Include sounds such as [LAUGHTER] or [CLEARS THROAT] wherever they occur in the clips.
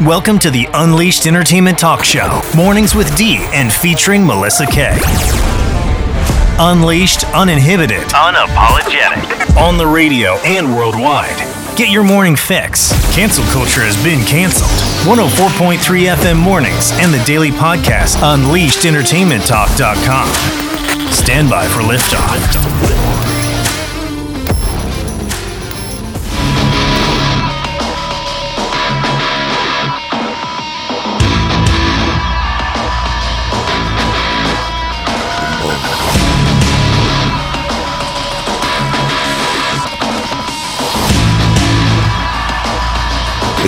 Welcome to the Unleashed Entertainment Talk Show, Mornings with D and featuring Melissa K. Unleashed, uninhibited, unapologetic. On the radio and worldwide. Get your morning fix. Cancel culture has been canceled. 104.3 FM mornings and the daily podcast, UnleashedEntertainmentTalk.com. Stand by for liftoff.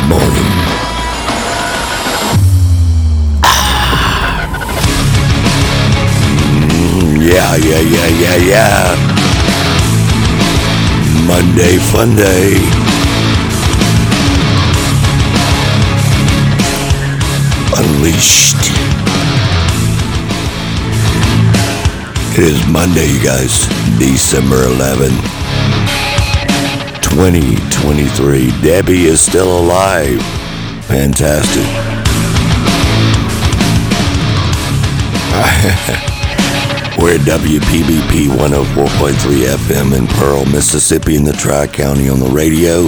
Morning. Mm, yeah, yeah, yeah, yeah, yeah. Monday fun day. Unleashed. It is Monday, you guys. December 11th. 2023. Debbie is still alive. Fantastic. [LAUGHS] We're at WPBP 104.3 FM in Pearl, Mississippi, in the Tri County on the radio.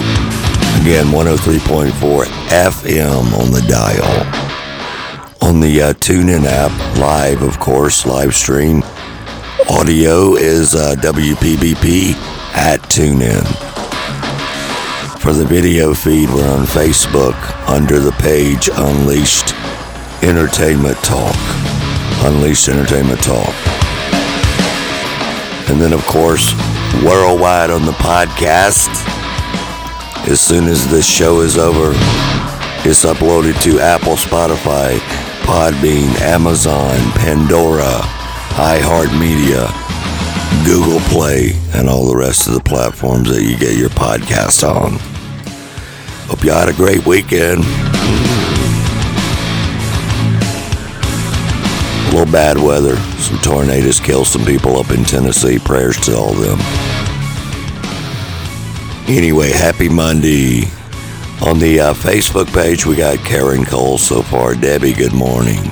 Again, 103.4 FM on the dial. On the uh, TuneIn app, live, of course, live stream. Audio is uh, WPBP at TuneIn. For the video feed, we're on Facebook under the page Unleashed Entertainment Talk. Unleashed Entertainment Talk. And then, of course, worldwide on the podcast. As soon as this show is over, it's uploaded to Apple, Spotify, Podbean, Amazon, Pandora, iHeartMedia, Google Play, and all the rest of the platforms that you get your podcast on. Hope you had a great weekend. A little bad weather. Some tornadoes killed some people up in Tennessee. Prayers to all of them. Anyway, happy Monday. On the uh, Facebook page, we got Karen Cole so far. Debbie, good morning.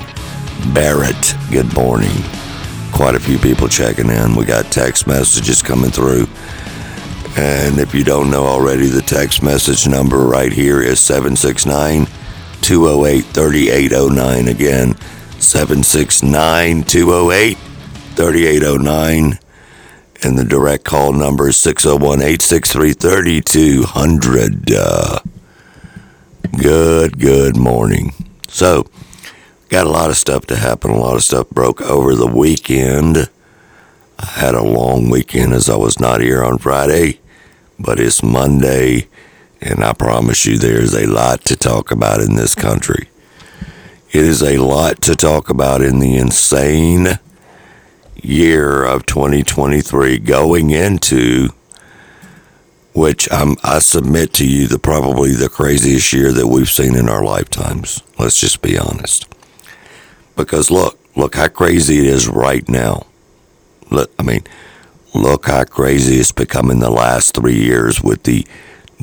Barrett, good morning. Quite a few people checking in. We got text messages coming through. And if you don't know already, the text message number right here is 769 208 3809. Again, 769 208 3809. And the direct call number is 601 863 3200. Uh, Good, good morning. So, got a lot of stuff to happen. A lot of stuff broke over the weekend. I had a long weekend as I was not here on Friday, but it's Monday, and I promise you there's a lot to talk about in this country. It is a lot to talk about in the insane year of 2023 going into which I'm, I submit to you the probably the craziest year that we've seen in our lifetimes. Let's just be honest. Because look, look how crazy it is right now. Look, I mean, look how crazy it's become in the last three years with the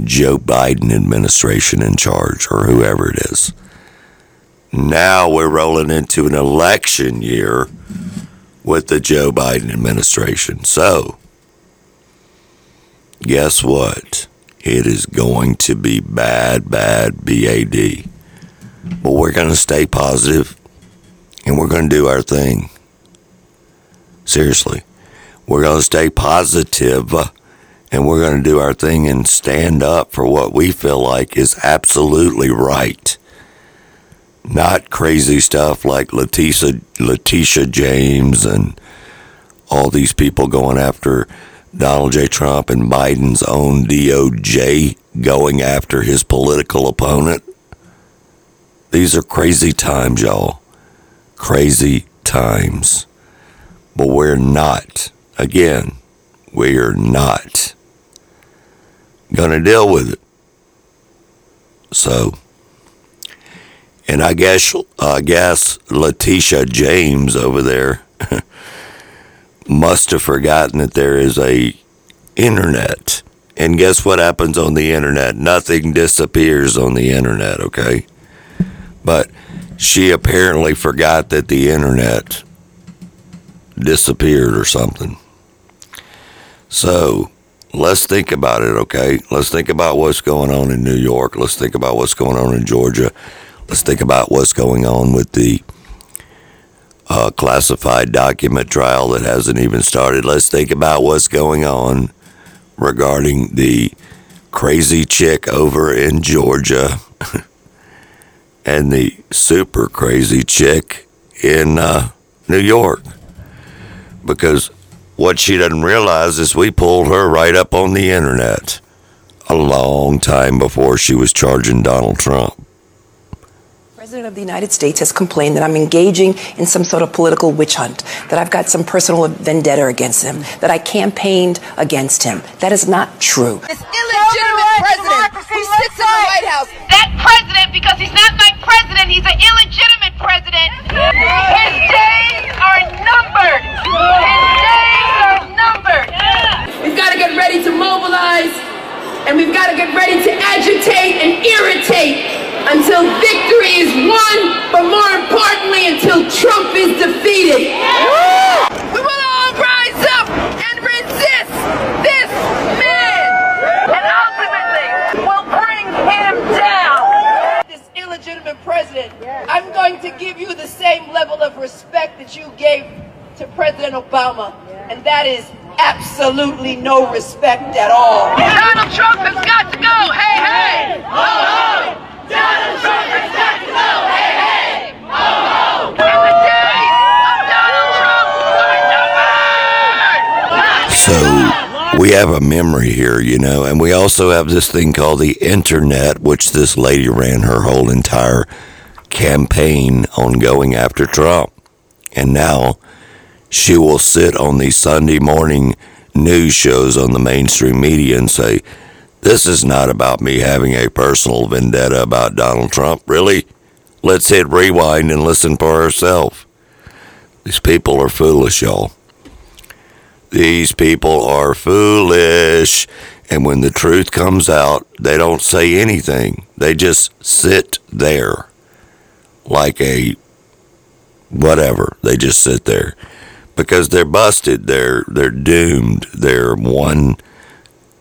Joe Biden administration in charge or whoever it is. Now we're rolling into an election year with the Joe Biden administration. So, guess what? It is going to be bad, bad, BAD. But we're going to stay positive and we're going to do our thing. Seriously. We're going to stay positive uh, and we're going to do our thing and stand up for what we feel like is absolutely right. Not crazy stuff like Letitia, Letitia James and all these people going after Donald J. Trump and Biden's own DOJ going after his political opponent. These are crazy times, y'all. Crazy times. But we're not, again, we're not going to deal with it. So, and I guess, I guess Letitia James over there [LAUGHS] must have forgotten that there is a internet. And guess what happens on the internet? Nothing disappears on the internet, okay? But she apparently forgot that the internet disappeared or something. So let's think about it, okay? Let's think about what's going on in New York. Let's think about what's going on in Georgia. Let's think about what's going on with the uh, classified document trial that hasn't even started. Let's think about what's going on regarding the crazy chick over in Georgia [LAUGHS] and the super crazy chick in uh, New York. Because what she doesn't realize is we pulled her right up on the internet a long time before she was charging Donald Trump. President of the United States has complained that I'm engaging in some sort of political witch hunt, that I've got some personal vendetta against him, that I campaigned against him. That is not true. This illegitimate president who sits in the White House. That president, because he's not my president, he's an illegitimate president. His days are numbered. His days are numbered. We've got to get ready to mobilize, and we've got to get ready to agitate and irritate until victory is won, but more importantly, until Trump is defeated. We will all rise up and resist this man. And ultimately, we'll bring him down. This illegitimate president, I'm going to give you the same level of respect that you gave to President Obama, and that is absolutely no respect at all. Donald Trump has got to go. Hey, hey. Ho, ho. Donald Trump has got to go. Hey, hey. Ho, ho. And the days of Donald Trump are numbered. So we have a memory here, you know, and we also have this thing called the internet, which this lady ran her whole entire campaign on going after Trump. And now she will sit on these Sunday morning news shows on the mainstream media and say, This is not about me having a personal vendetta about Donald Trump. Really? Let's hit rewind and listen for ourselves. These people are foolish, y'all. These people are foolish. And when the truth comes out, they don't say anything. They just sit there like a whatever. They just sit there because they're busted. They're they're doomed. They're one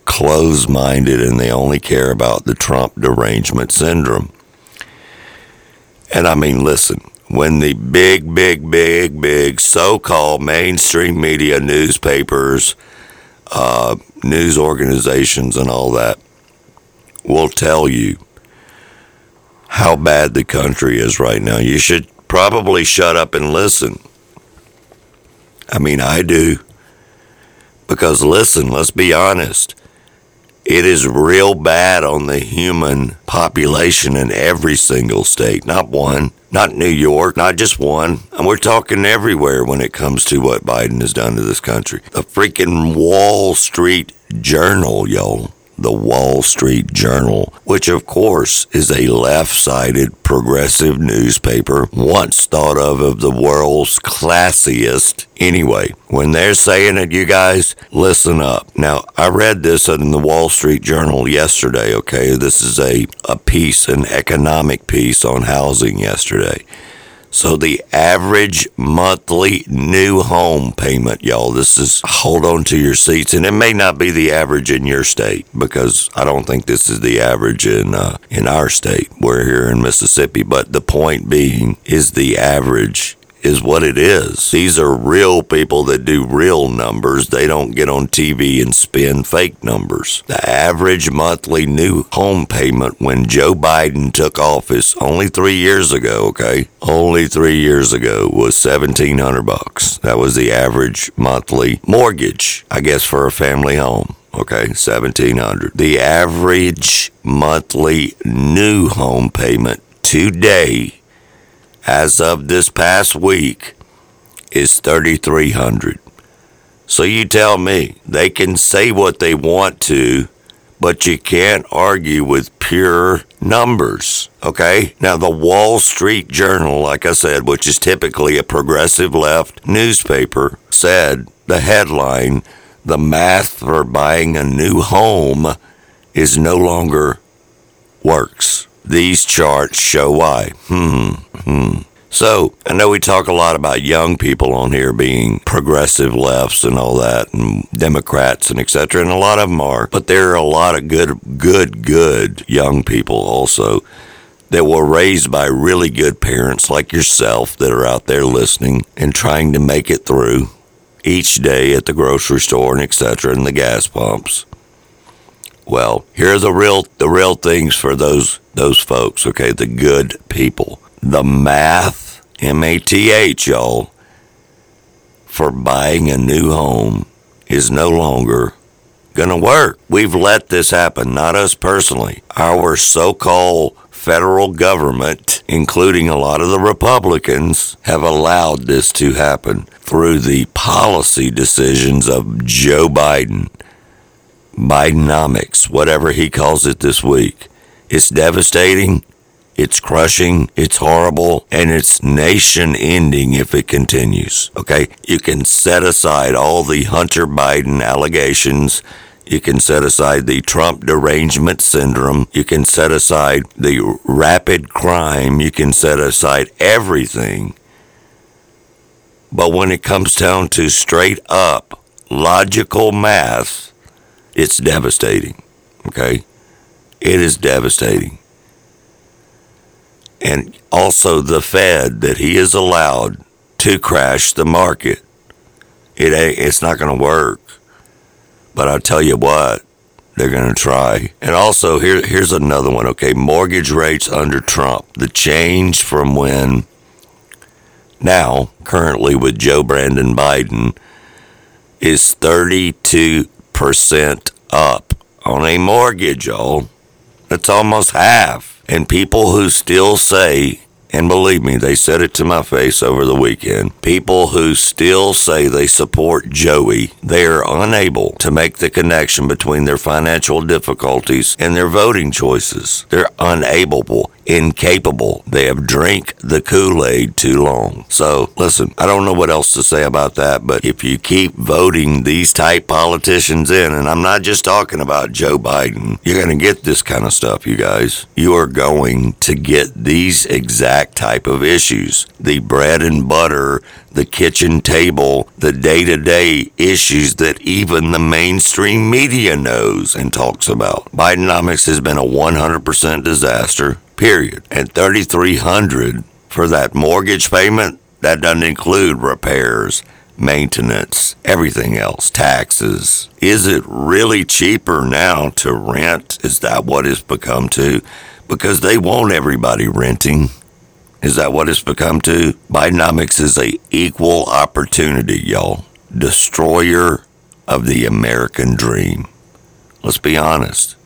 closed-minded and they only care about the Trump derangement syndrome. And I mean, listen, when the big, big, big, big so-called mainstream media, newspapers, uh, news organizations, and all that will tell you how bad the country is right now, you should probably shut up and listen. I mean, I do. Because listen, let's be honest. It is real bad on the human population in every single state, not one, not New York, not just one. And we're talking everywhere when it comes to what Biden has done to this country. The freaking Wall Street Journal, y'all. The Wall Street Journal, which of course is a left sided progressive newspaper, once thought of as the world's classiest. Anyway, when they're saying it, you guys listen up. Now, I read this in the Wall Street Journal yesterday, okay? This is a, a piece, an economic piece on housing yesterday. So the average monthly new home payment, y'all, this is hold on to your seats, and it may not be the average in your state because I don't think this is the average in uh, in our state. We're here in Mississippi, but the point being is the average is what it is. These are real people that do real numbers. They don't get on TV and spin fake numbers. The average monthly new home payment when Joe Biden took office only three years ago, okay? Only three years ago was seventeen hundred bucks. That was the average monthly mortgage, I guess, for a family home. Okay, 1700. The average monthly new home payment today as of this past week is 3300 so you tell me they can say what they want to but you can't argue with pure numbers okay now the wall street journal like i said which is typically a progressive left newspaper said the headline the math for buying a new home is no longer works These charts show why. Hmm. Hmm. So, I know we talk a lot about young people on here being progressive lefts and all that, and Democrats and etc. And a lot of them are, but there are a lot of good, good, good young people also that were raised by really good parents like yourself that are out there listening and trying to make it through each day at the grocery store and etc. and the gas pumps. Well, here are the real the real things for those those folks, okay, the good people. The math, M A T H, y'all, for buying a new home is no longer gonna work. We've let this happen, not us personally. Our so called federal government, including a lot of the Republicans, have allowed this to happen through the policy decisions of Joe Biden. Bidenomics, whatever he calls it this week. It's devastating, it's crushing, it's horrible, and it's nation ending if it continues. Okay? You can set aside all the Hunter Biden allegations you can set aside the Trump derangement syndrome. You can set aside the rapid crime. You can set aside everything. But when it comes down to straight up logical math, it's devastating. Okay? It is devastating. And also the Fed that he is allowed to crash the market. It it's not going to work. But I'll tell you what, they're going to try. And also, here, here's another one, okay? Mortgage rates under Trump. The change from when now, currently with Joe Brandon Biden, is 32% up on a mortgage, y'all. That's almost half. And people who still say and believe me, they said it to my face over the weekend. People who still say they support Joey, they are unable to make the connection between their financial difficulties and their voting choices. They're unable, incapable. They have drank the Kool-Aid too long. So listen, I don't know what else to say about that, but if you keep voting these type politicians in, and I'm not just talking about Joe Biden, you're going to get this kind of stuff, you guys. You are going to get these exact exact type of issues the bread and butter, the kitchen table, the day to day issues that even the mainstream media knows and talks about. Bidenomics has been a 100% disaster, period. And 3300 for that mortgage payment, that doesn't include repairs maintenance, everything else, taxes. Is it really cheaper now to rent? Is that what it's become to? Because they want everybody renting. Is that what it's become to? Bidenomics is a equal opportunity, y'all. Destroyer of the American dream. Let's be honest.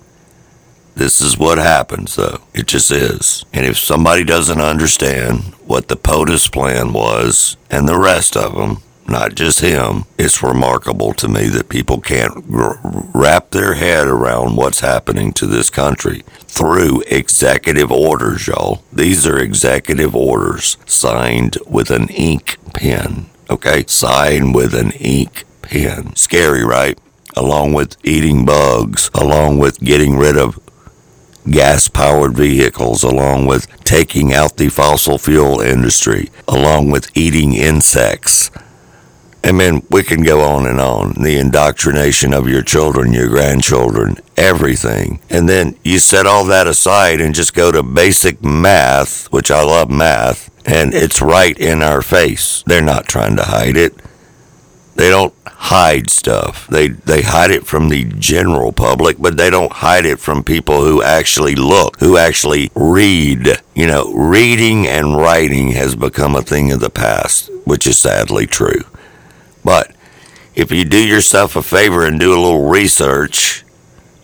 This is what happens, though. It just is. And if somebody doesn't understand what the POTUS plan was and the rest of them, not just him. It's remarkable to me that people can't wrap their head around what's happening to this country through executive orders, y'all. These are executive orders signed with an ink pen, okay? Signed with an ink pen. Scary, right? Along with eating bugs, along with getting rid of gas powered vehicles, along with taking out the fossil fuel industry, along with eating insects I mean, we can go on and on. The indoctrination of your children, your grandchildren, everything. And then you set all that aside and just go to basic math, which I love math, and it's right in our face. They're not trying to hide it. They don't hide stuff. They they hide it from the general public, but they don't hide it from people who actually look, who actually read. You know, reading and writing has become a thing of the past, which is sadly true. But if you do yourself a favor and do a little research,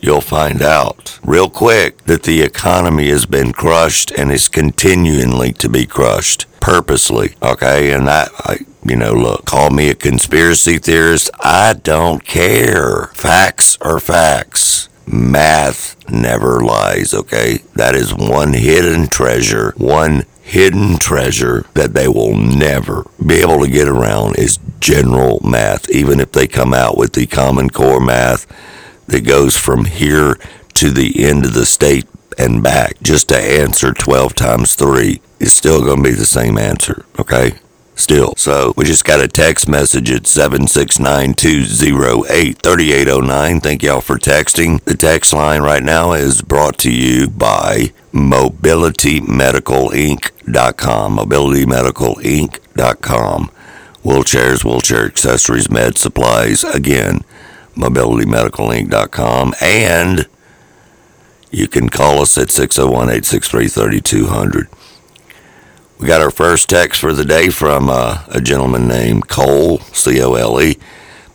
you'll find out real quick that the economy has been crushed and is continually to be crushed purposely. Okay, and that I, you know, look, call me a conspiracy theorist. I don't care. Facts are facts. Math never lies, okay? That is one hidden treasure, one hidden treasure that they will never be able to get around is general math, even if they come out with the Common Core math that goes from here to the end of the state and back just to answer 12 times 3 is still going to be the same answer, okay? Still. So we just got a text message at 769-208-3809. Thank y'all for texting. The text line right now is brought to you by mobilitymedicalinc.com. mobilitymedicalinc.com. Wheelchairs, wheelchair accessories, med supplies. Again, mobilitymedicalinc.com. And you can call us at 601 863 3200. We got our first text for the day from uh, a gentleman named Cole, C O L E.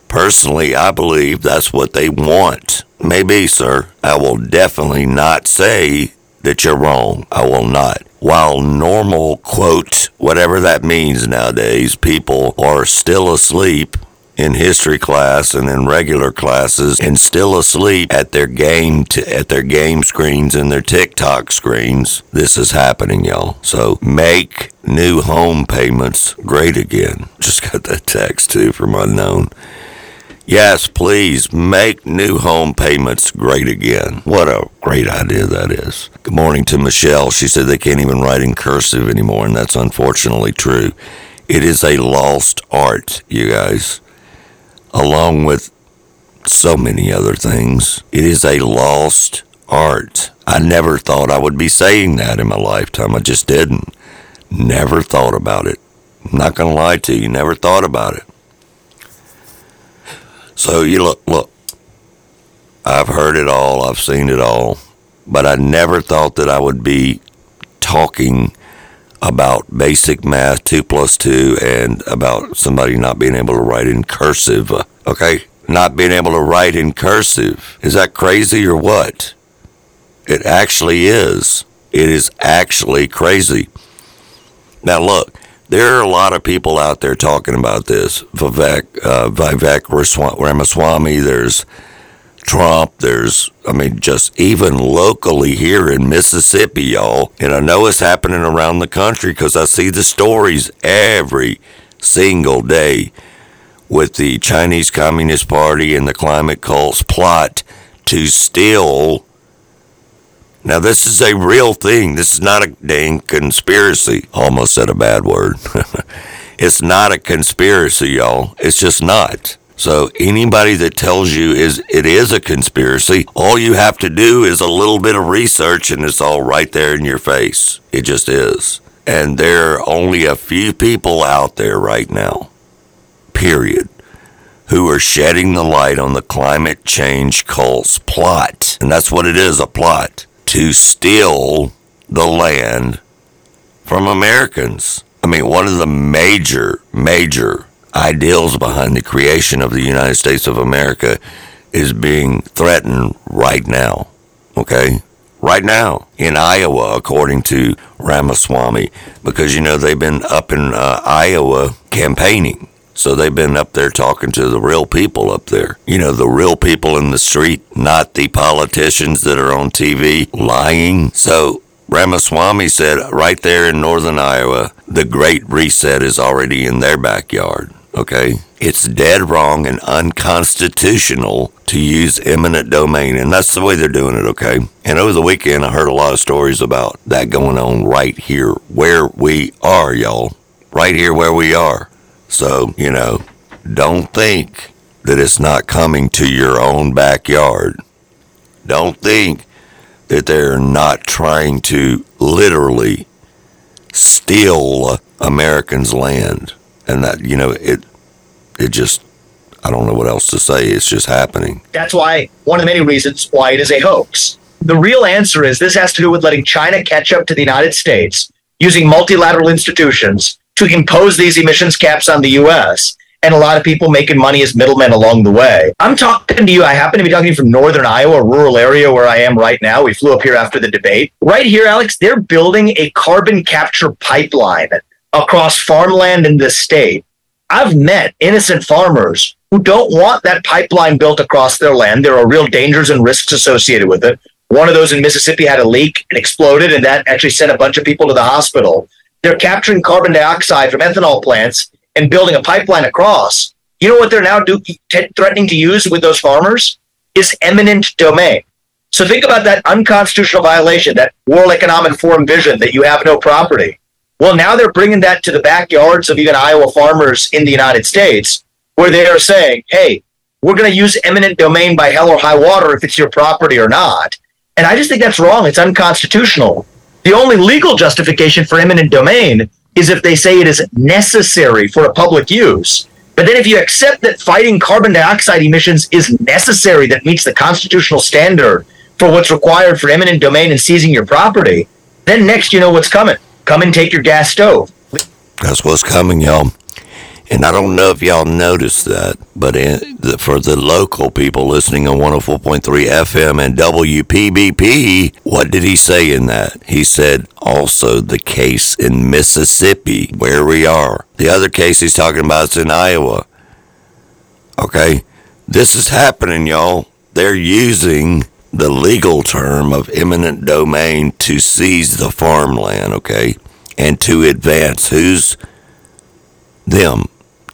Personally, I believe that's what they want. Maybe, sir. I will definitely not say that you're wrong. I will not. While normal, quote, whatever that means nowadays, people are still asleep in history class and in regular classes and still asleep at their game t- at their game screens and their TikTok screens. This is happening, y'all. So make new home payments great again. [LAUGHS] Just got that text too from unknown. Yes, please make new home payments great again. What a great idea that is. Good morning to Michelle. She said they can't even write in cursive anymore, and that's unfortunately true. It is a lost art, you guys along with so many other things. It is a lost art. I never thought I would be saying that in my lifetime. I just didn't. Never thought about it. I'm not going to lie to you, never thought about it. So you look, look, I've heard it all, I've seen it all, but I never thought that I would be talking about basic math, 2 plus 2, and about somebody not being able to write in cursive. Okay? Not being able to write in cursive. Is that crazy or what? It actually is. It is actually crazy. Now, look, there are a lot of people out there talking about this. Vivek, uh, Vivek Ramaswamy, there's Trump. There's, I mean, just even locally here in Mississippi, y'all. And I know it's happening around the country because I see the stories every single day with the Chinese Communist Party and the climate cults plot to steal. Now, this is a real thing. This is not a dang conspiracy. Almost said a bad word. [LAUGHS] it's not a conspiracy, y'all. It's just not. So anybody that tells you is it is a conspiracy, all you have to do is a little bit of research and it's all right there in your face. It just is. And there are only a few people out there right now, period, who are shedding the light on the climate change cult's plot. And that's what it is, a plot to steal the land from Americans. I mean, one of the major, major ideals behind the creation of the United States of America is being threatened right now. Okay? Right now in Iowa, according to Ramaswamy, because you know they've been up in uh, Iowa campaigning. So they've been up there talking to the real people up there. You know, the real people in the street, not the politicians that are on TV lying. So Ramaswamy said right there in northern Iowa, the Great Reset is already in their backyard okay? It's dead wrong and unconstitutional to use eminent domain, and that's the way they're doing it, okay? And over the weekend, I heard a lot of stories about that going on right here where we are, y'all. Right here where we are. So, you know, don't think that it's not coming to your own backyard. Don't think that they're not trying to literally steal Americans' land and that you know it it just I don't know what else to say. It's just happening. That's why one of the many reasons why it is a hoax. The real answer is this has to do with letting China catch up to the United States using multilateral institutions to impose these emissions caps on the US and a lot of people making money as middlemen along the way. I'm talking to you. I happen to be talking from northern Iowa, a rural area where I am right now. We flew up here after the debate. Right here, Alex, they're building a carbon capture pipeline across farmland in this state. I've met innocent farmers who don't want that pipeline built across their land. There are real dangers and risks associated with it. One of those in Mississippi had a leak and exploded, and that actually sent a bunch of people to the hospital. They're capturing carbon dioxide from ethanol plants and building a pipeline across. You know what they're now do, t- threatening to use with those farmers is eminent domain. So think about that unconstitutional violation, that World Economic Forum vision that you have no property. Well, now they're bringing that to the backyards of even Iowa farmers in the United States, where they are saying, hey, we're going to use eminent domain by hell or high water if it's your property or not. And I just think that's wrong. It's unconstitutional. The only legal justification for eminent domain is if they say it is necessary for a public use. But then if you accept that fighting carbon dioxide emissions is necessary, that meets the constitutional standard for what's required for eminent domain and seizing your property, then next you know what's coming. Come and take your gas stove. That's what's coming, y'all. And I don't know if y'all noticed that, but the, for the local people listening on 104.3 FM and WPBP, what did he say in that? He said also the case in Mississippi, where we are. The other case he's talking about is in Iowa. Okay? This is happening, y'all. They're using the legal term of eminent domain to seize the farmland, okay? And to advance who's them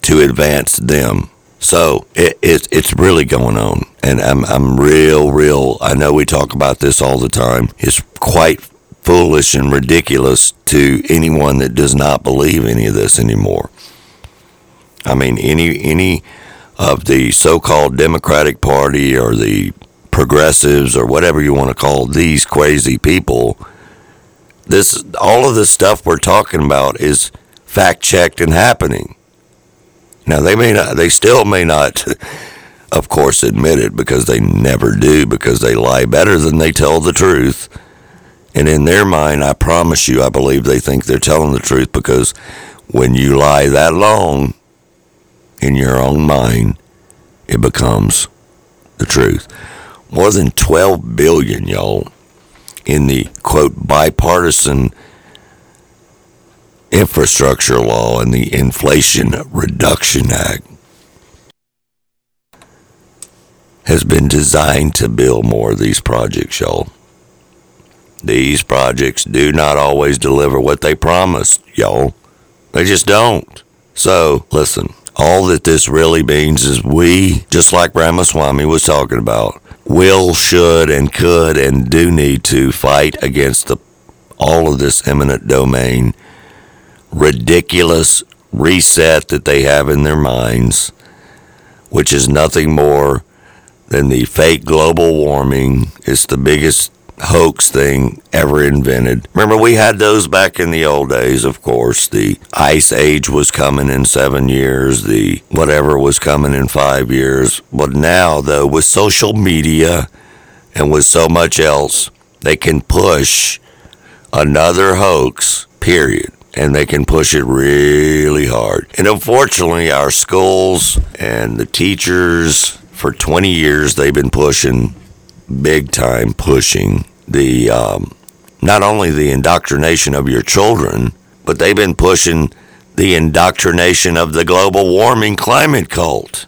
to advance them. So it, it, it's really going on. And I'm, I'm real, real. I know we talk about this all the time. It's quite foolish and ridiculous to anyone that does not believe any of this anymore. I mean, any, any of the so called Democratic Party or the progressives or whatever you want to call these crazy people, this all of the stuff we're talking about is fact checked and happening. Now they may not, they still may not, [LAUGHS] of course, admit it because they never do because they lie better than they tell the truth. And in their mind, I promise you, I believe they think they're telling the truth because when you lie that long in your own mind, it becomes the truth. More than 12 billion, y'all, in the quote bipartisan infrastructure law and the Inflation Reduction Act has been designed to build more of these projects, y'all. These projects do not always deliver what they promised, y'all. They just don't. So, listen, all that this really means is we, just like Ramaswamy was talking about, will, should, and could, and do need to fight against the, all of this eminent domain ridiculous reset that they have in their minds, which is nothing more than the fake global warming. It's the biggest hoax thing ever invented. Remember, we had those back in the old days, of course. The ice age was coming in seven years, the whatever was coming in five years. But now, though, with social media and with so much else, they can push another hoax, period and they can push it really hard. And unfortunately, our schools and the teachers, for 20 years, they've been pushing, big time pushing, the um, not only the indoctrination of your children, but they've been pushing the indoctrination of the global warming climate cult.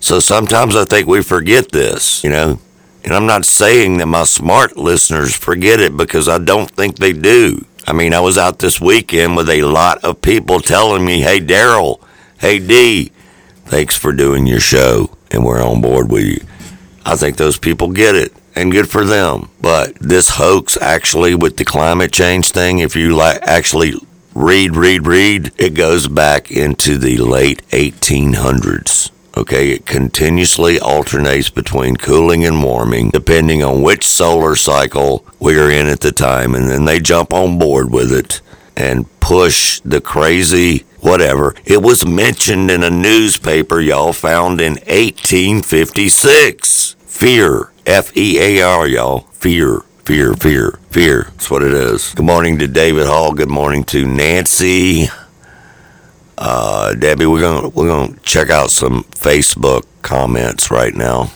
So sometimes I think we forget this, you know. And I'm not saying that my smart listeners forget it because I don't think they do. I mean, I was out this weekend with a lot of people telling me, hey, Daryl, hey, D, thanks for doing your show, and we're on board with you. I think those people get it, and good for them. But this hoax, actually, with the climate change thing, if you like, actually read, read, read, it goes back into the late 1800s. Okay, it continuously alternates between cooling and warming depending on which solar cycle we are in at the time, and then they jump on board with it and push the crazy whatever. It was mentioned in a newspaper y'all found in 1856. Fear, F E A R, y'all. Fear, fear, fear, fear. That's what it is. Good morning to David Hall. Good morning to Nancy. Uh, Debbie, we're gonna we're gonna check out some Facebook comments right now.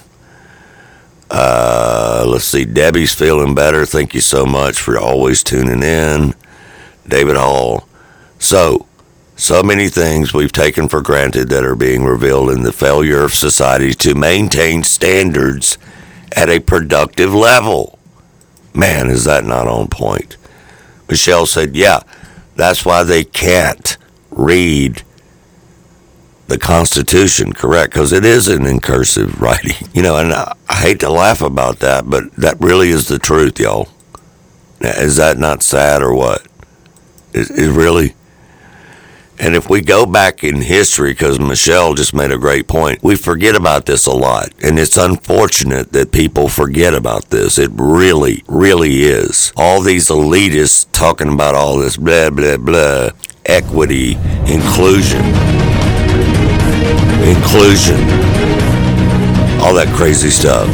Uh, let's see. Debbie's feeling better. Thank you so much for always tuning in. David Hall. So, so many things we've taken for granted that are being revealed in the failure of society to maintain standards at a productive level. Man, is that not on point? Michelle said, Yeah, that's why they can't read the Constitution, correct? Because it is an in cursive [LAUGHS] writing. You know, and I, hate to laugh about that, but that really is the truth, y'all. Is that not sad or what? It really. And if we go back in history, because Michelle just made a great point, we forget about this a lot. And it's unfortunate that people forget about this. It really, really is. All these elitists talking about all this blah, blah, blah, equity, inclusion, inclusion, all that crazy stuff.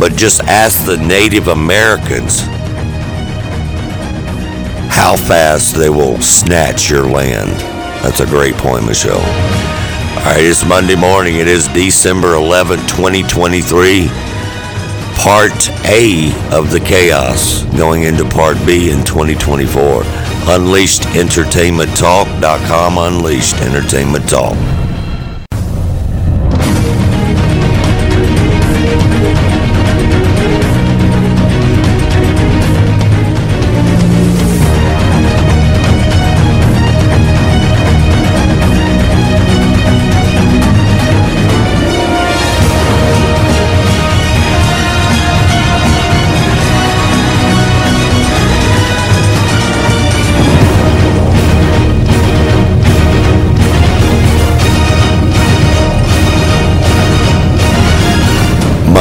But just ask the Native Americans how fast they will snatch your land. That's a great point, Michelle. All right, it's Monday morning. It is December 11, 2023. Part A of the chaos going into Part B in 2024. UnleashedEntertainmentTalk.com. Unleashed Entertainment Talk.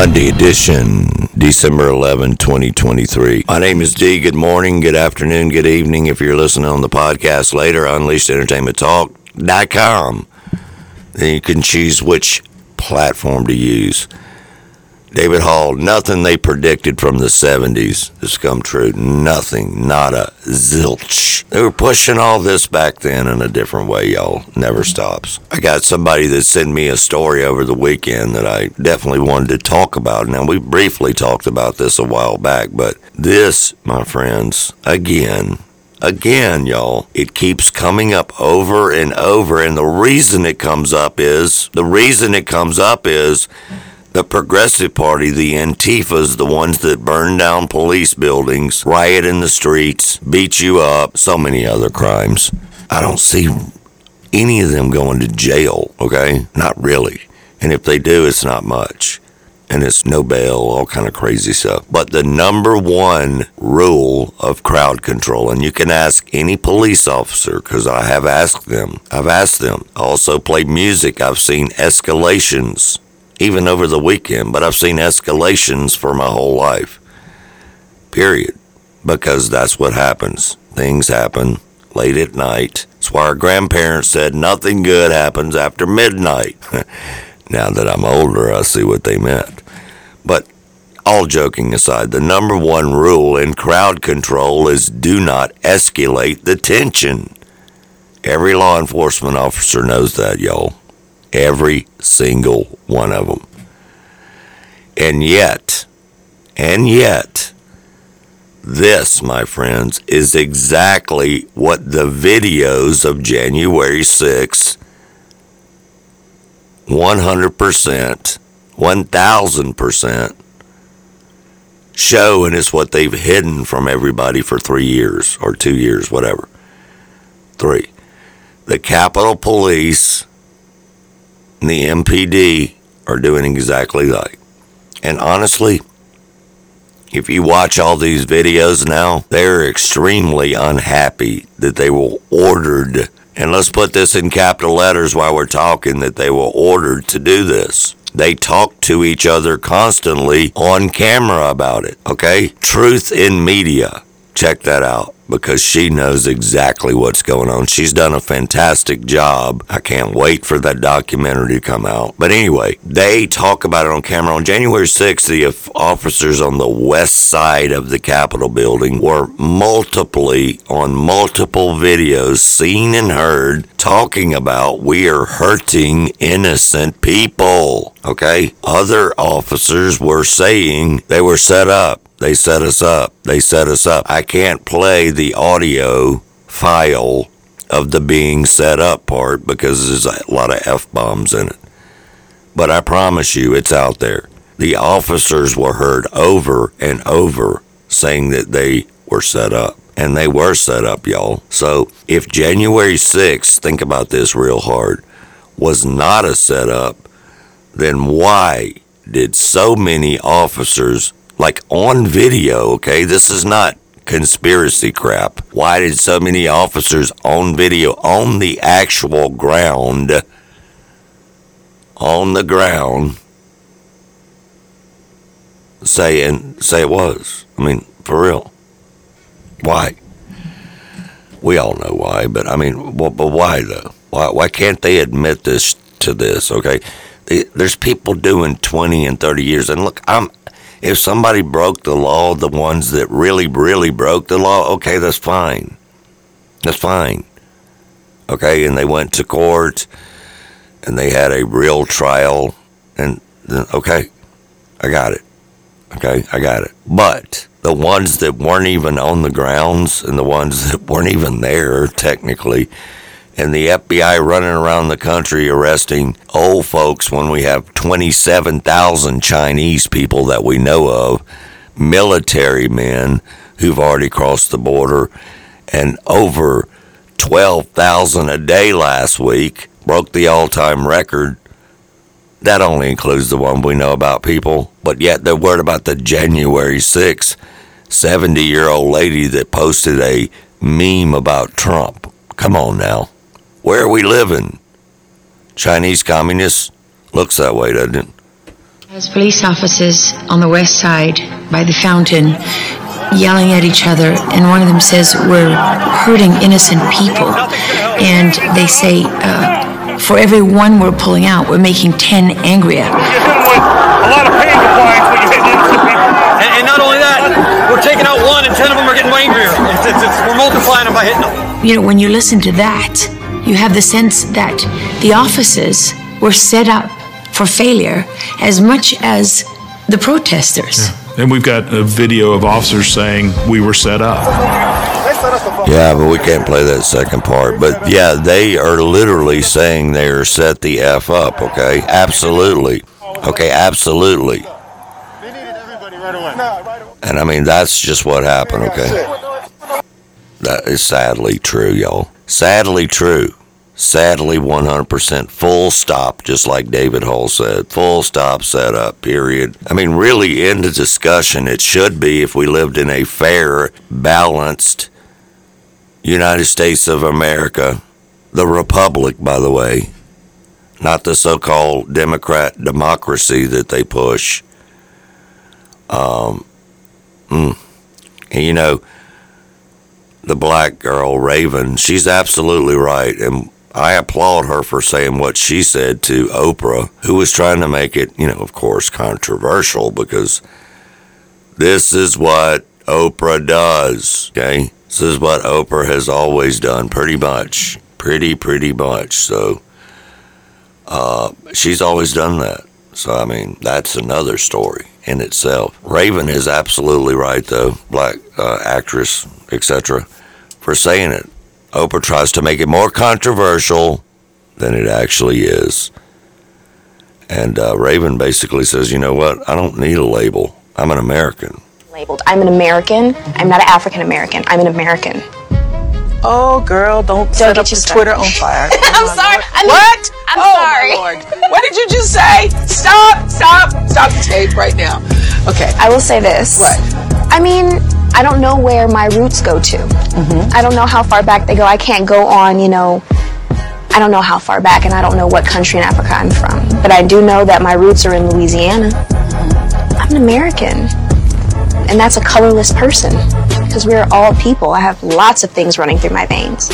Monday edition, December 11, 2023. My name is D. Good morning, good afternoon, good evening. If you're listening on the podcast later, UnleashedEntertainmentTalk.com. Then you can choose which platform to use. David Hall, nothing they predicted from the 70s has come true. Nothing. Not a zilch. They were pushing all this back then in a different way, y'all. Never stops. I got somebody that sent me a story over the weekend that I definitely wanted to talk about. Now, we briefly talked about this a while back, but this, my friends, again, again, y'all, it keeps coming up over and over. And the reason it comes up is the reason it comes up is the Progressive Party, the Antifas, the ones that burn down police buildings, riot in the streets, beat you up, so many other crimes. I don't see any of them going to jail, okay? Not really. And if they do, it's not much. And it's no bail, all kind of crazy stuff. But the number one rule of crowd control, and you can ask any police officer, because I have asked them. I've asked them. I also played music. I've seen escalations even over the weekend, but I've seen escalations for my whole life. Period. Because that's what happens. Things happen late at night. That's why our grandparents said nothing good happens after midnight. [LAUGHS] now that I'm older, I see what they meant. But all joking aside, the number one rule in crowd control is do not escalate the tension. Every law enforcement officer knows that, y'all. Every single one of them. And yet, and yet, this, my friends, is exactly what the videos of January 6th 100%, 1000% show, and it's what they've hidden from everybody for three years or two years, whatever. Three. The Capitol Police and the MPD are doing exactly that. And honestly, if you watch all these videos now, they're extremely unhappy that they were ordered. And let's put this in capital letters while we're talking that they were ordered to do this. They talk to each other constantly on camera about it, okay? Truth in media. Check that out because she knows exactly what's going on. She's done a fantastic job. I can't wait for that documentary to come out. But anyway, they talk about it on camera. On January 6th, the officers on the west side of the Capitol building were multiply on multiple videos seen and heard talking about we are hurting innocent people. Okay? Other officers were saying they were set up. They set us up. They set us up. I can't play the audio file of the being set up part because there's a lot of F bombs in it. But I promise you, it's out there. The officers were heard over and over saying that they were set up. And they were set up, y'all. So if January 6th, think about this real hard, was not a setup, then why did so many officers, like on video, okay, this is not conspiracy crap. Why did so many officers on video, on the actual ground, on the ground, say and say it was? I mean, for real. Why? We all know why, but I mean, well, but why though? Why why can't they admit this to this? Okay, there's people doing 20 and 30 years, and look, I'm if somebody broke the law, the ones that really, really broke the law, okay, that's fine. That's fine. Okay, and they went to court and they had a real trial, and then, okay, I got it. Okay, I got it. But the ones that weren't even on the grounds and the ones that weren't even there, technically, and the FBI running around the country arresting old folks when we have 27,000 Chinese people that we know of, military men who've already crossed the border, and over 12,000 a day last week, broke the all time record. That only includes the one we know about people, but yet they're worried about the January 6th 70 year old lady that posted a meme about Trump. Come on now. Where are we living? Chinese communists? Looks that way, doesn't it? As police officers on the west side by the fountain yelling at each other, and one of them says, We're hurting innocent people. And they say, uh, For every one we're pulling out, we're making 10 angrier. A lot of pain compliance when you hit innocent people. And, and not only that, we're taking out one, and 10 of them are getting angrier. It's, it's, it's, we're multiplying them by hitting them. You know, when you listen to that, you have the sense that the officers were set up for failure as much as the protesters. And we've got a video of officers saying we were set up. Yeah, but we can't play that second part. But yeah, they are literally saying they are set the F up, okay? Absolutely. Okay, absolutely. And I mean, that's just what happened, okay? That is sadly true, y'all. Sadly true. Sadly 100% full stop, just like David Hull said. Full stop setup, period. I mean, really, end of discussion. It should be if we lived in a fair, balanced United States of America, the Republic, by the way, not the so called Democrat democracy that they push. Um, mm. and you know, the black girl Raven, she's absolutely right, and I applaud her for saying what she said to Oprah, who was trying to make it, you know, of course, controversial because this is what Oprah does. Okay, this is what Oprah has always done, pretty much, pretty pretty much. So, uh, she's always done that. So I mean, that's another story in itself. Raven is absolutely right, though. Black uh, actress, etc., for saying it. Oprah tries to make it more controversial than it actually is. And uh, Raven basically says, you know what? I don't need a label. I'm an American. Labeled. I'm an American. I'm not an African American. I'm an American. Oh, girl, don't, Don't set get up you this. Twitter on [LAUGHS] fire. I'm sorry. I mean, what? I'm oh, sorry. My Lord. What did you just say? Stop, stop, stop the tape right now. Okay. I will say this. What? I mean, I don't know where my roots go to. Mm-hmm. I don't know how far back they go. I can't go on, you know. I don't know how far back, and I don't know what country in Africa I'm from. But I do know that my roots are in Louisiana. I'm an American. And that's a colorless person. Because we're all people. I have lots of things running through my veins.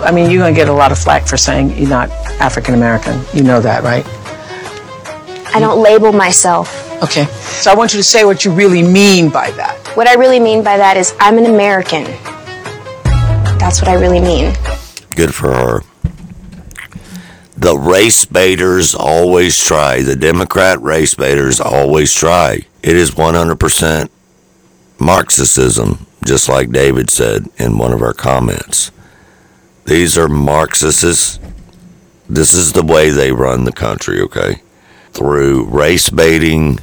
I mean, you're going to get a lot of flack for saying you're not African American. You know that, right? I don't label myself. Okay. So I want you to say what you really mean by that. What I really mean by that is I'm an American. That's what I really mean. Good for her. The race baiters always try. The Democrat race baiters always try. It is 100% Marxism, just like David said in one of our comments. These are Marxists. This is the way they run the country, okay? Through race baiting,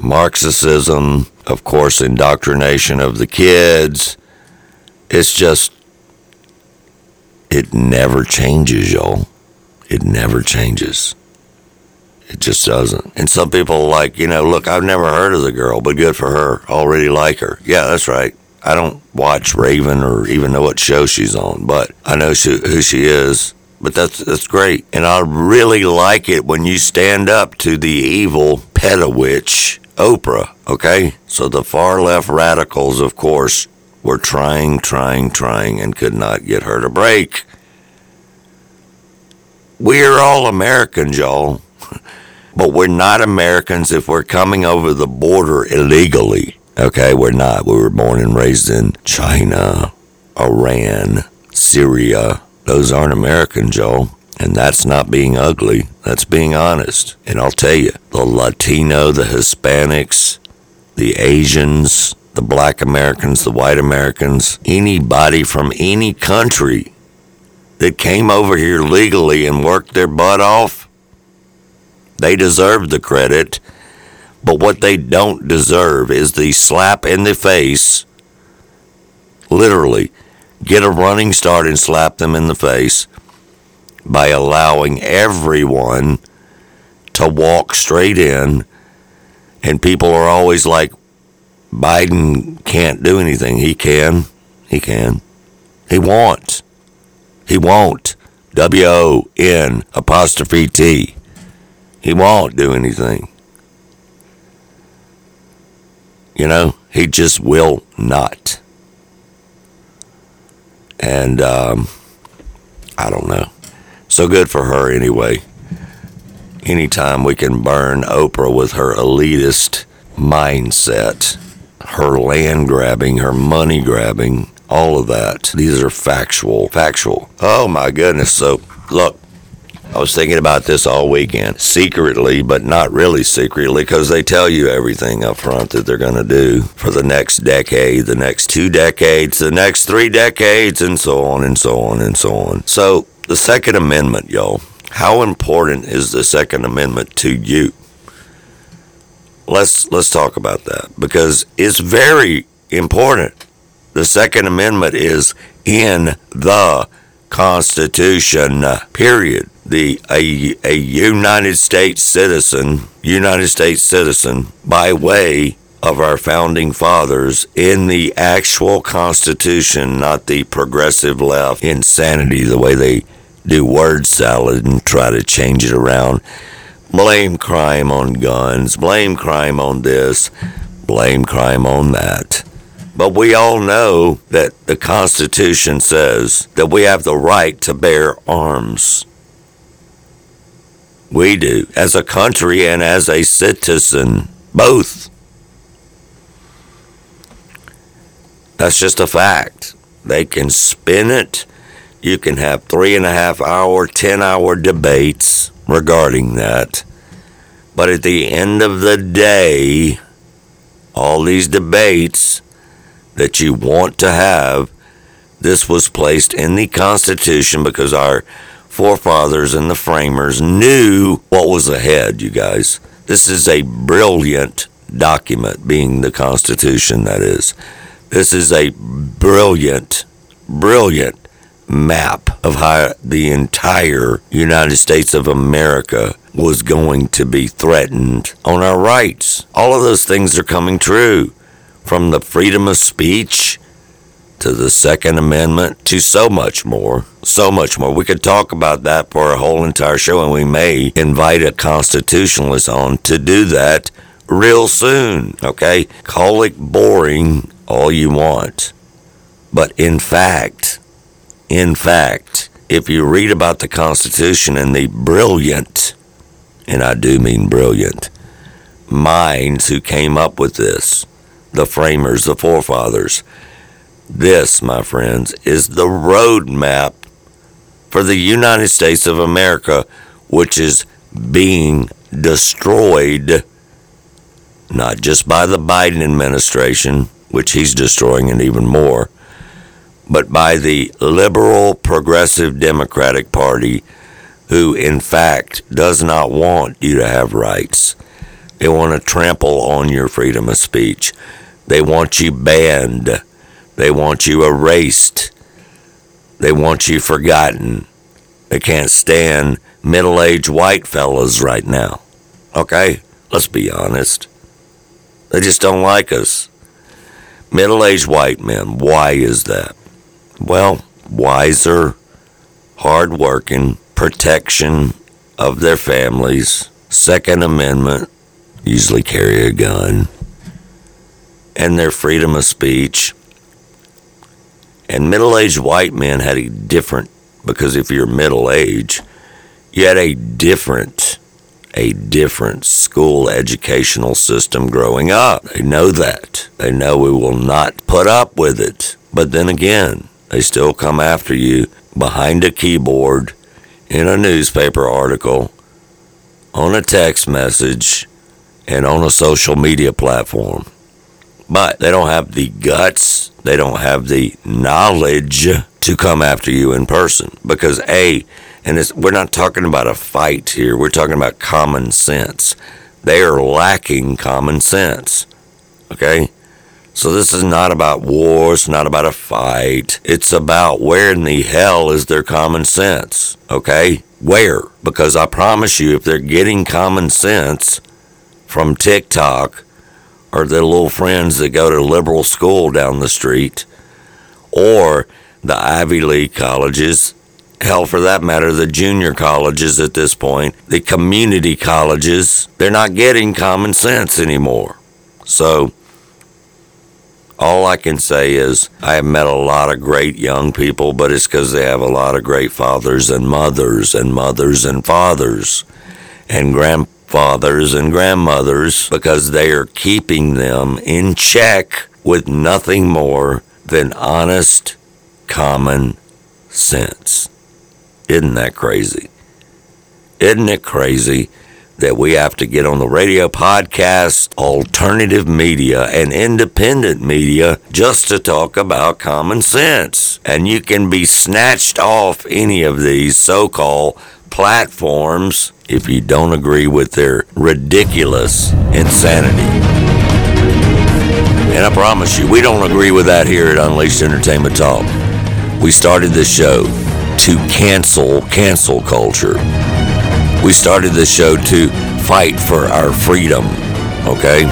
Marxism, of course, indoctrination of the kids, It's just, it never changes, y'all. It never changes. It just doesn't. And some people like, you know, look, I've never heard of the girl, but good for her. Already like her. Yeah, that's right. I don't watch Raven or even know what show she's on, but I know she, who she is. But that's that's great, and I really like it when you stand up to the evil pedowitch Oprah. Okay, so the far left radicals, of course, were trying, trying, trying, and could not get her to break. We're all Americans, y'all. [LAUGHS] But we're not Americans if we're coming over the border illegally. Okay, we're not. We were born and raised in China, Iran, Syria. Those aren't Americans, Joe. And that's not being ugly. That's being honest. And I'll tell you, the Latino, the Hispanics, the Asians, the black Americans, the white Americans, anybody from any country that came over here legally and worked their butt off, they deserve the credit. But what they don't deserve is the slap in the face, literally, get a running start and slap them in the face by allowing everyone to walk straight in. And people are always like, Biden can't do anything. He can. He can. He won't. He won't. W O N apostrophe T. He won't do anything. You know, he just will not. And um, I don't know. So good for her anyway. Anytime we can burn Oprah with her elitist mindset, her land grabbing, her money grabbing, all of that. These are factual, factual. Oh my goodness. So, look, I was thinking about this all weekend, secretly, but not really secretly, because they tell you everything up front that they're going to do for the next decade, the next two decades, the next three decades, and so on and so on and so on. So, the Second Amendment, y'all, how important is the Second Amendment to you? Let's let's talk about that because it's very important. The Second Amendment is in the Constitution, period. The a, a United States citizen, United States citizen, by way of our founding fathers in the actual Constitution, not the progressive left insanity, the way they do word salad and try to change it around. Blame crime on guns, blame crime on this, blame crime on that. But we all know that the Constitution says that we have the right to bear arms. We do, as a country and as a citizen, both. That's just a fact. They can spin it. You can have three and a half hour, 10 hour debates regarding that. But at the end of the day, all these debates that you want to have, this was placed in the Constitution because our forefathers and the framers knew what was ahead, you guys. This is a brilliant document, being the Constitution, that is. This is a brilliant, brilliant map of how the entire United States of America was going to be threatened on our rights. All of those things are coming true from the freedom of speech to the Second Amendment to so much more. So much more. We could talk about that for a whole entire show, and we may invite a constitutionalist on to do that real soon. Okay? Call it boring all you want. But in fact, in fact, if you read about the Constitution and the brilliant, and I do mean brilliant, minds who came up with this, the framers, the forefathers, this, my friends, is the roadmap for the United States of America, which is being destroyed not just by the Biden administration, which he's destroying it even more, but by the liberal progressive Democratic Party, who in fact does not want you to have rights. They want to trample on your freedom of speech. They want you banned. They want you erased. They want you forgotten. They can't stand middle aged white fellas right now. Okay? Let's be honest. They just don't like us. Middle aged white men. Why is that? Well, wiser, hardworking, protection of their families, Second Amendment, usually carry a gun, and their freedom of speech. And middle aged white men had a different, because if you're middle aged, you had a different, a different school educational system growing up. They know that. They know we will not put up with it. But then again, they still come after you behind a keyboard in a newspaper article, on a text message, and on a social media platform. But they don't have the guts, they don't have the knowledge to come after you in person. Because, A, and we're not talking about a fight here, we're talking about common sense. They are lacking common sense. Okay? So this is not about war, it's not about a fight. It's about where in the hell is their common sense? Okay? Where? Because I promise you, if they're getting common sense from TikTok or their little friends that go to liberal school down the street or the Ivy League colleges, hell, for that matter, the junior colleges at this point, the community colleges, they're not getting common sense anymore. So, all I can say is I have met a lot of great young people, but it's because they have a lot of great fathers and mothers and mothers and fathers and grandfathers and grandmothers because they are keeping them in check with nothing more than honest common sense. Isn't that crazy? Isn't it crazy that we have to get on the radio, podcast, alternative media, and independent media just to talk about common sense? And you can be snatched off any of these so called platforms if you don't agree with their ridiculous insanity. And I promise you, we don't agree with that here at Unleashed Entertainment Talk. We started this show to cancel cancel culture. We started this show to fight for our freedom, okay?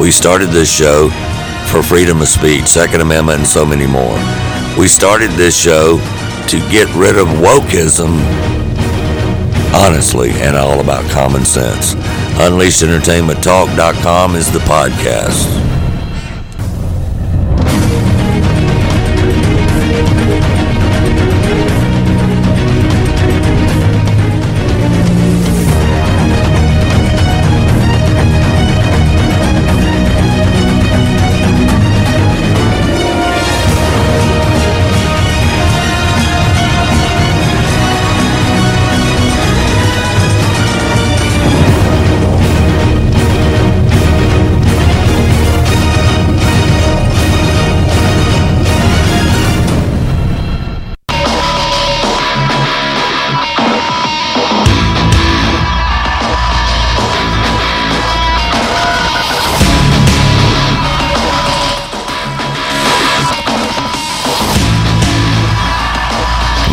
We started this show for freedom of speech, Second Amendment, and so many more. We started this show to get rid of wokeism, honestly, and all about common sense. UnleashedEntertainmentTalk.com is the podcast.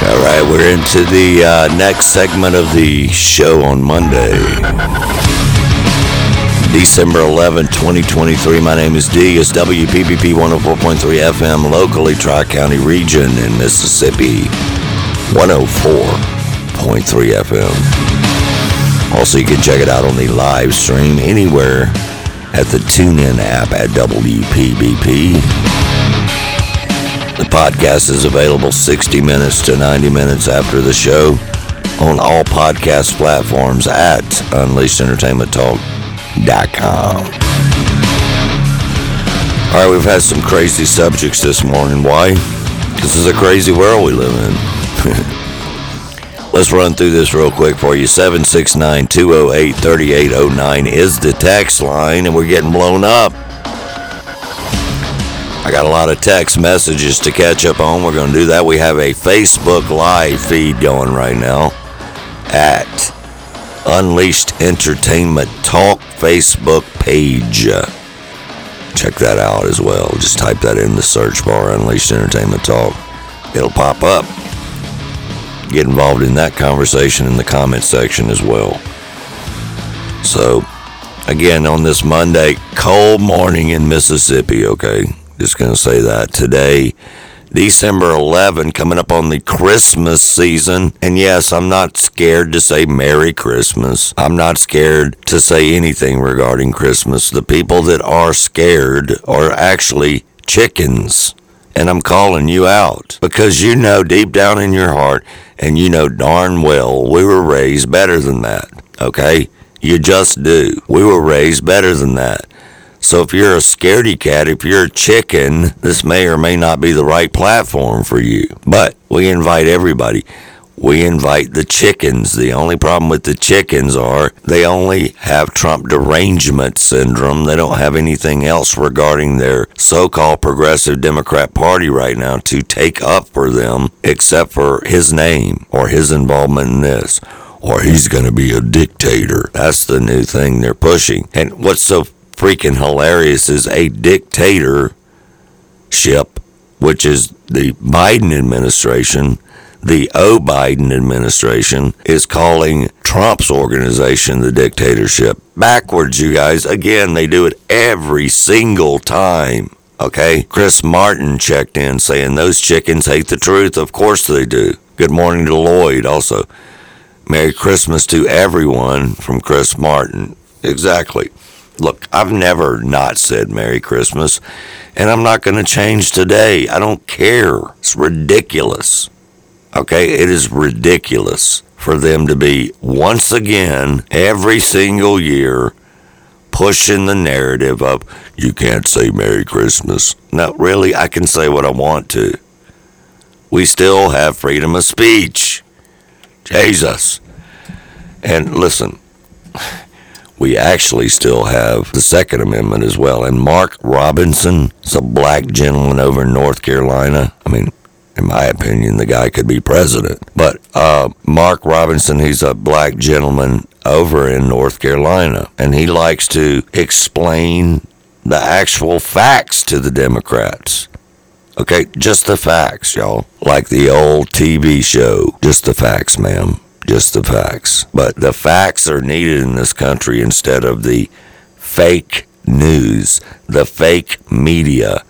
All right, we're into the uh, next segment of the show on Monday, December 11, 2023. My name is D. It's WPPP 104.3 FM, locally Tri County region in Mississippi, 104.3 FM. Also, you can check it out on the live stream anywhere at the TuneIn app at WPBP. The podcast is available 60 minutes to 90 minutes after the show on all podcast platforms at UnleashedEntertainmentTalk.com. All right, we've had some crazy subjects this morning. Why? This is a crazy world we live in. [LAUGHS] Let's run through this real quick for you. 769 208 3809 is the text line, and we're getting blown up. I got a lot of text messages to catch up on. We're going to do that. We have a Facebook Live feed going right now at Unleashed Entertainment Talk Facebook page. check that out as well. Just type that in the search bar, Unleashed Entertainment Talk. It'll pop up. Get involved in that conversation in the comment section as well. So, again, on this Monday, cold morning in Mississippi, okay? Just going to say that. Today, December 11, coming up on the Christmas season. And yes, I'm not scared to say Merry Christmas. I'm not scared to say anything regarding Christmas. The people that are scared are actually chickens. And I'm calling you out because you know deep down in your heart, and you know darn well we were raised better than that. Okay? You just do. We were raised better than that. So if you're a scaredy cat, if you're a chicken, this may or may not be the right platform for you. But we invite everybody. We invite the chickens. The only problem with the chickens are they only have Trump derangement syndrome. They don't have anything else regarding their so-called progressive Democrat party right now to take up for them except for his name or his involvement in this or he's going to be a dictator. That's the new thing they're pushing. And what's so freaking hilarious is a dictatorship, which is the Biden administration, the O Biden administration, is calling Trump's organization the dictatorship. Backwards, you guys. Again, they do it every single time. Okay? Chris Martin checked in saying those chickens hate the truth. Of course they do. Good morning to Lloyd also. Merry Christmas to everyone from Chris Martin. Exactly. Look, I've never not said Merry Christmas, and I'm not going to change today. I don't care. It's ridiculous. Okay? It is ridiculous for them to be once again, every single year, pushing the narrative of you can't say Merry Christmas. No, really, I can say what I want to. We still have freedom of speech. Jesus. And listen, we actually still have the Second Amendment as well. And Mark Robinson a black gentleman over in North Carolina. I mean, in my opinion, the guy could be president. But uh, Mark Robinson, he's a black gentleman over in North Carolina, and he likes to explain the actual facts to the Democrats. Okay, just the facts, y'all. Like the old TV show. Just the facts, ma'am. Just the facts. But the facts are needed in this country instead of the fake news, the fake media,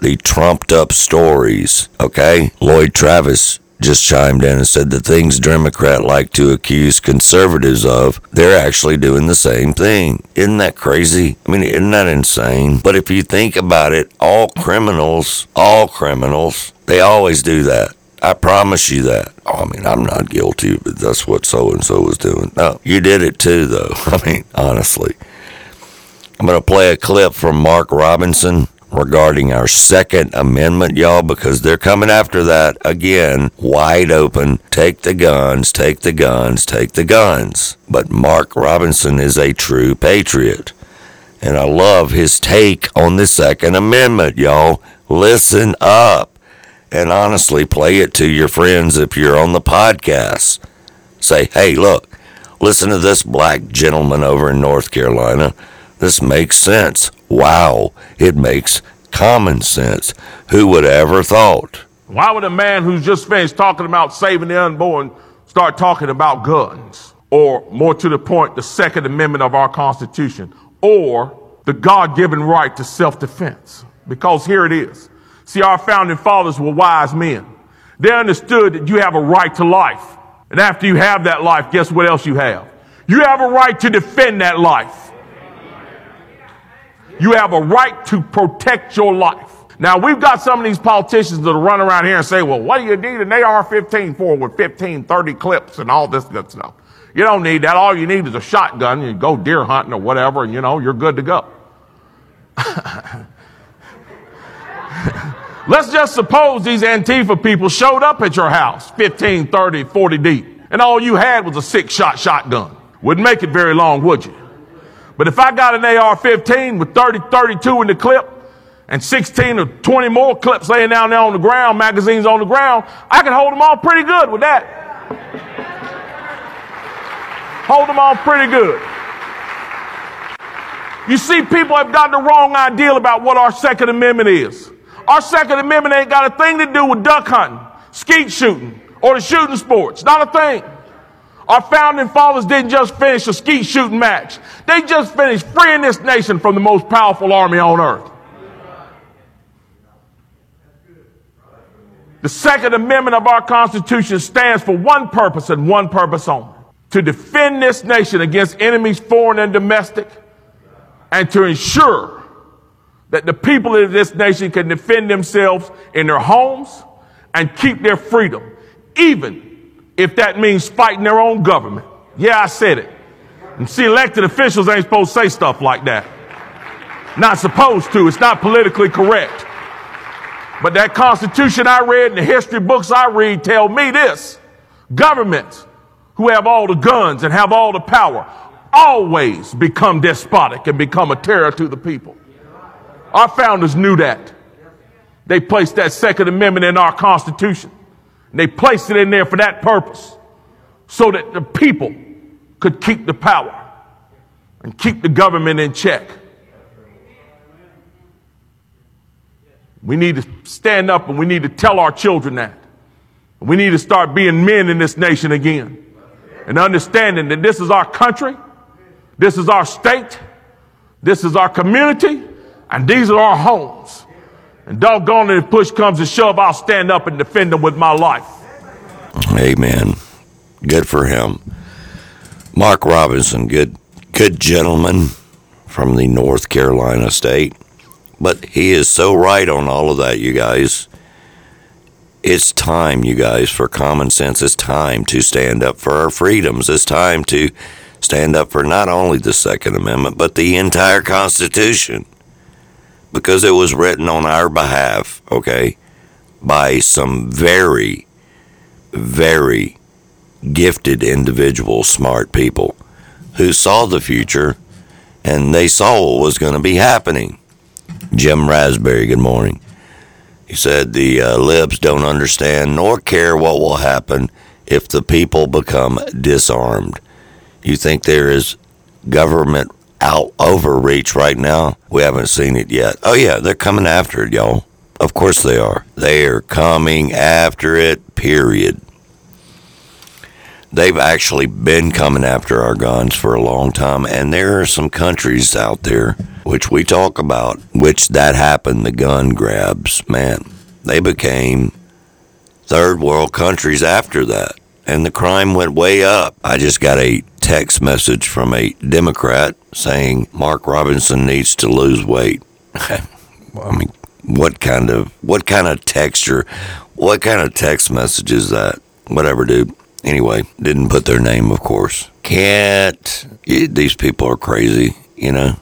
the trumped up stories. Okay? Lloyd Travis just chimed in and said the things Democrat like to accuse conservatives of, they're actually doing the same thing. Isn't that crazy? I mean, isn't that insane? But if you think about it, all criminals, all criminals, they always do that. I promise you that. Oh, I mean, I'm not guilty, but that's what so and so was doing. No, you did it too, though. [LAUGHS] I mean, honestly. I'm going to play a clip from Mark Robinson regarding our Second Amendment, y'all, because they're coming after that again, wide open. Take the guns, take the guns, take the guns. But Mark Robinson is a true patriot. And I love his take on the Second Amendment, y'all. Listen up. And honestly, play it to your friends if you're on the podcast. Say, hey, look, listen to this black gentleman over in North Carolina. This makes sense. Wow, it makes common sense. Who would ever thought? Why would a man who's just finished talking about saving the unborn start talking about guns? Or, more to the point, the Second Amendment of our Constitution, or the God given right to self defense? Because here it is. See, our founding fathers were wise men. They understood that you have a right to life. And after you have that life, guess what else you have? You have a right to defend that life. You have a right to protect your life. Now, we've got some of these politicians that run around here and say, well, what do you need an AR 15 for with 15, 30 clips and all this good stuff? You don't need that. All you need is a shotgun. You go deer hunting or whatever, and you know, you're good to go. [LAUGHS] Let's just suppose these Antifa people showed up at your house 15, 30, 40 deep, and all you had was a six shot shotgun. Wouldn't make it very long, would you? But if I got an AR 15 with 30, 32 in the clip and 16 or 20 more clips laying down there on the ground, magazines on the ground, I can hold them all pretty good with that. Hold them all pretty good. You see, people have got the wrong idea about what our Second Amendment is. Our Second Amendment ain't got a thing to do with duck hunting, skeet shooting, or the shooting sports. Not a thing. Our founding fathers didn't just finish a skeet shooting match. They just finished freeing this nation from the most powerful army on earth. The Second Amendment of our Constitution stands for one purpose and one purpose only to defend this nation against enemies, foreign and domestic, and to ensure that the people of this nation can defend themselves in their homes and keep their freedom, even if that means fighting their own government. Yeah, I said it. And see, elected officials ain't supposed to say stuff like that. Not supposed to. It's not politically correct. But that Constitution I read and the history books I read tell me this. Governments who have all the guns and have all the power always become despotic and become a terror to the people. Our founders knew that. They placed that Second Amendment in our Constitution. And they placed it in there for that purpose. So that the people could keep the power and keep the government in check. We need to stand up and we need to tell our children that. We need to start being men in this nation again and understanding that this is our country, this is our state, this is our community, and these are our homes. And doggone it, if push comes to shove, I'll stand up and defend them with my life. Amen. Good for him. Mark Robinson, good good gentleman from the North Carolina state. But he is so right on all of that, you guys. It's time, you guys, for common sense. It's time to stand up for our freedoms. It's time to stand up for not only the Second Amendment, but the entire Constitution. Because it was written on our behalf, okay, by some very, very gifted individuals, smart people who saw the future and they saw what was going to be happening. Jim Raspberry, good morning. He said the uh, libs don't understand nor care what will happen if the people become disarmed. You think there is government out overreach right now? We haven't seen it yet. Oh, yeah, they're coming after it, y'all. Of course they are. They are coming after it, period. They've actually been coming after our guns for a long time, and there are some countries out there which we talk about, which that happened, the gun grabs, man, they became third world countries after that. And the crime went way up. I just got a text message from a Democrat saying Mark Robinson needs to lose weight. [LAUGHS] I mean, what kind of what kind of texture, what kind of text message is that? Whatever, dude. Anyway, didn't put their name, of course. Can't. These people are crazy, you know.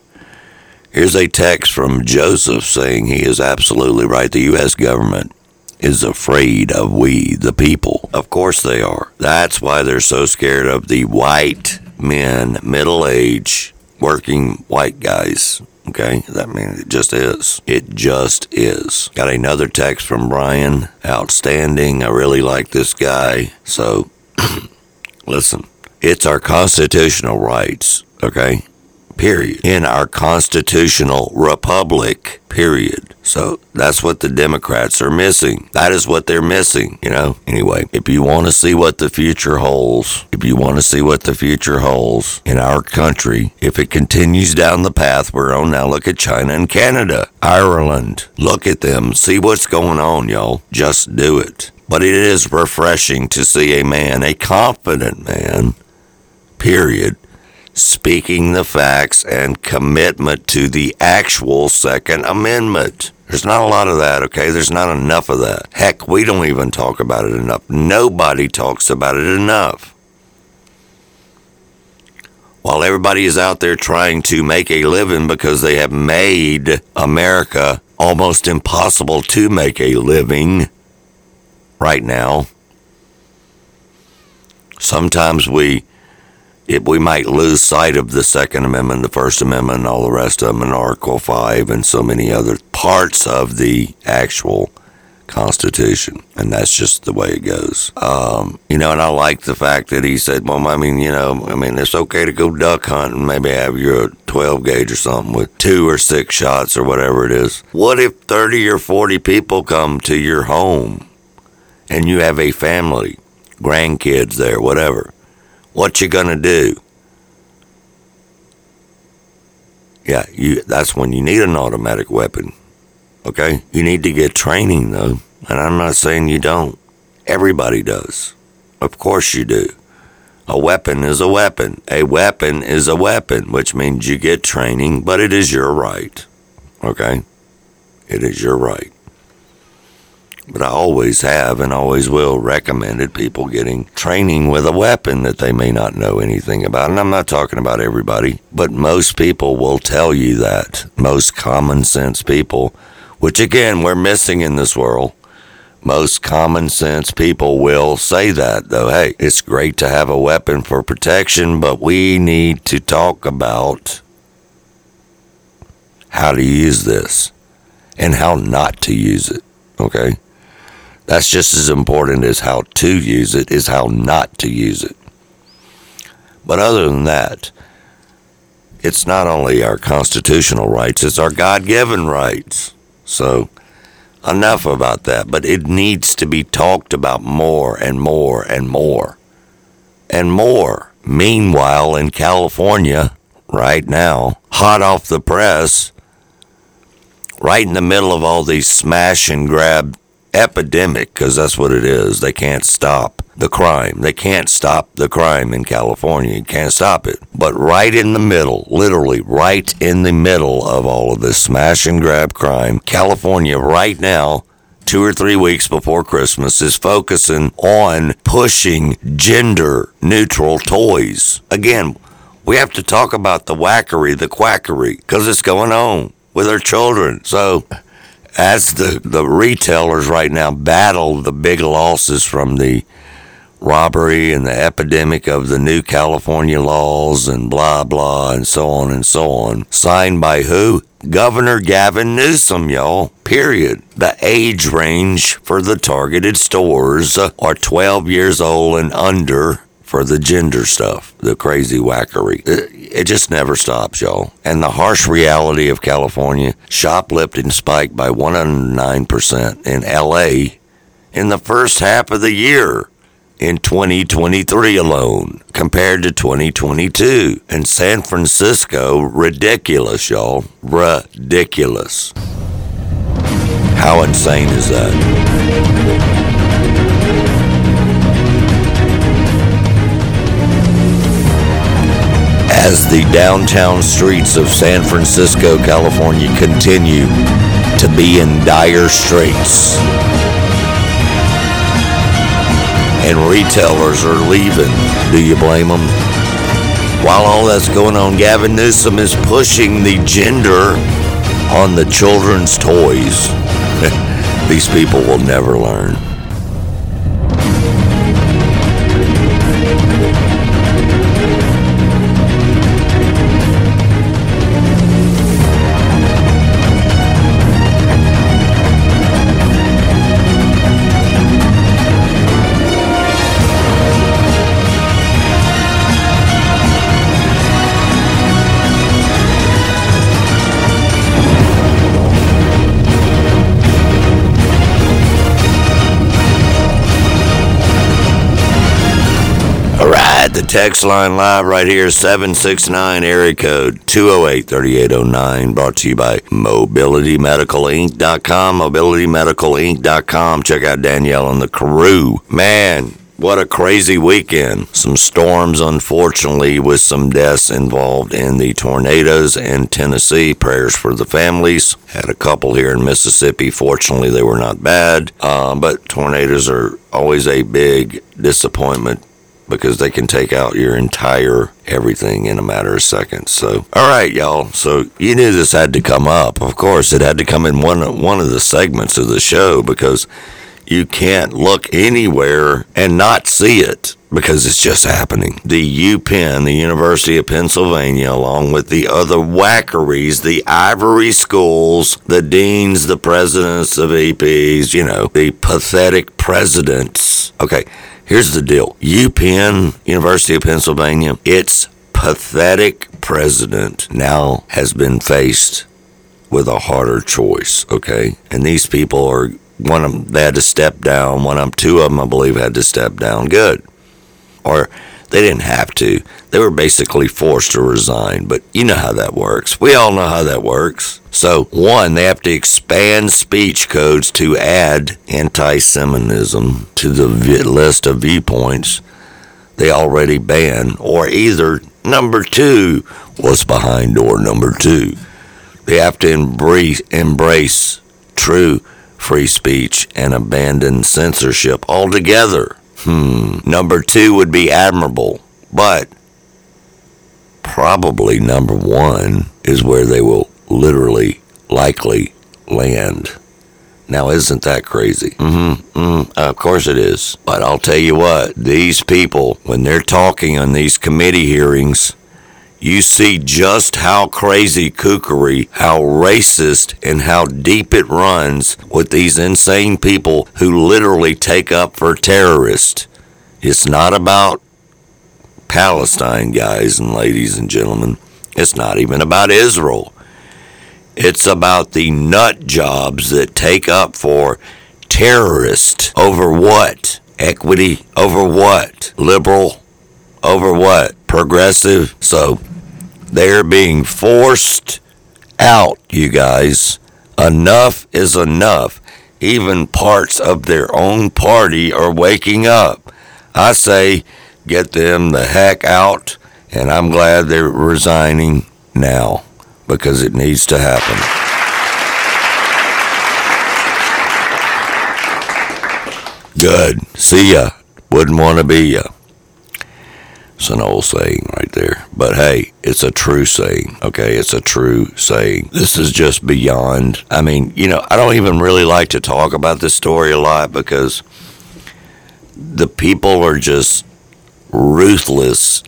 Here's a text from Joseph saying he is absolutely right. The U.S. government is afraid of we, the people. Of course they are. That's why they're so scared of the white men, middle age, working white guys. Okay, that means it just is. It just is. Got another text from Brian. Outstanding. I really like this guy. So [CLEARS THROAT] Listen, it's our constitutional rights, okay? Period. In our constitutional republic, period. So that's what the Democrats are missing. That is what they're missing, you know? Anyway, if you want to see what the future holds, if you want to see what the future holds in our country, if it continues down the path we're on now, look at China and Canada, Ireland. Look at them. See what's going on, y'all. Just do it. But it is refreshing to see a man, a confident man, period, speaking the facts and commitment to the actual Second Amendment. There's not a lot of that, okay? There's not enough of that. Heck, we don't even talk about it enough. Nobody talks about it enough. While everybody is out there trying to make a living because they have made America almost impossible to make a living right now. Sometimes we it, we might lose sight of the Second Amendment, the First Amendment, and all the rest of them, and Article 5, and so many other parts of the actual Constitution, and that's just the way it goes. Um, you know, and I like the fact that he said, "Well, I mean, you know, I mean, it's okay to go duck hunting, maybe have your 12 gauge or something with two or six shots or whatever it is. What if 30 or 40 people come to your home and you have a family, grandkids there, whatever? What you gonna do?" Yeah, you. That's when you need an automatic weapon. Okay? You need to get training, though. And I'm not saying you don't. Everybody does. Of course you do. A weapon is a weapon. A weapon is a weapon, which means you get training, but it is your right. Okay? It is your right. But I always have and always will recommended people getting training with a weapon that they may not know anything about. And I'm not talking about everybody, but most people will tell you that. Most common sense people which again we're missing in this world. Most common sense people will say that, though. Hey, it's great to have a weapon for protection, but we need to talk about how to use this and how not to use it. Okay? That's just as important as how to use it, is how not to use it. But other than that, it's not only our constitutional rights, it's our God given rights. So, enough about that. But it needs to be talked about more and more and more and more. Meanwhile, in California, right now, hot off the press, right in the middle of all these smash and grab epidemic, because that's what it is. They can't stop the crime. They can't stop the crime in California. You can't stop it. But right in the middle, literally right in the middle of all of this smash and grab crime, California right now two or three weeks before Christmas is focusing on pushing gender neutral toys. Again, we have to talk about the whackery, the quackery, because it's going on with our children. So, as the, the retailers right now battle the big losses from the robbery and the epidemic of the new California laws and blah blah and so on and so on. Signed by who? Governor Gavin Newsom, y'all. Period. The age range for the targeted stores are 12 years old and under for the gender stuff, the crazy whackery. It, it, just never stops, y'all. And the harsh reality of California, shoplifting spiked by 109% in LA in the first half of the year in 2023 alone compared to 2022. And San Francisco, ridiculous, y'all. Ridiculous. How insane is that? As the downtown streets of San Francisco, California continue to be in dire straits and retailers are leaving. Do you blame them? While all that's going on, Gavin Newsom is pushing the gender on the children's toys. [LAUGHS] These people will never learn. Text line live right here 769 area code 208 3809 brought to you by mobilitymedicalinc.com mobilitymedicalinc.com check out Danielle and the crew man what a crazy weekend. Some storms, unfortunately, with some deaths involved in the tornadoes in Tennessee. Prayers for the families. Had a couple here in Mississippi. Fortunately, they were not bad. Uh, but tornadoes are always a big disappointment because they can take out your entire everything in a matter of seconds. So, all right, y'all. So you knew this had to come up. Of course, it had to come in one one of the segments of the show because You can't look anywhere and not see it because it's just happening. The UPenn, the University of Pennsylvania, along with the other wackeries, the ivory schools, the deans, the presidents of EPs, you know, the pathetic presidents. Okay, here's the deal UPenn, University of Pennsylvania, its pathetic president now has been faced with a harder choice, okay? And these people are one of them they had to step down. One of them, two of them, I believe, had to step down. Good, or they didn't have to. They were basically forced to resign. But you know how that works. We all know how that works. So one, they have to expand speech codes to add anti-Semitism to the list of viewpoints they already ban, or either number two was behind door number two. They have to embrace embrace true free speech and abandon censorship altogether. Hmm. Number two would be admirable, but probably number one is where they will literally likely land. Now, isn't that crazy? Mm-hmm. mm Of course it is. But I'll tell you what, these people, when they're talking on these committee hearings, you see just how crazy kookery, how racist, and how deep it runs with these insane people who literally take up for terrorists. It's not about Palestine, guys and ladies and gentlemen. It's not even about Israel. It's about the nut jobs that take up for terrorist over what? Equity over what? Liberal over what? Progressive. So they're being forced out, you guys. Enough is enough. Even parts of their own party are waking up. I say, get them the heck out, and I'm glad they're resigning now because it needs to happen. Good. See ya. Wouldn't want to be ya. It's an old saying right there. But hey, it's a true saying. Okay, it's a true saying. This is just beyond. I mean, you know, I don't even really like to talk about this story a lot because the people are just ruthless,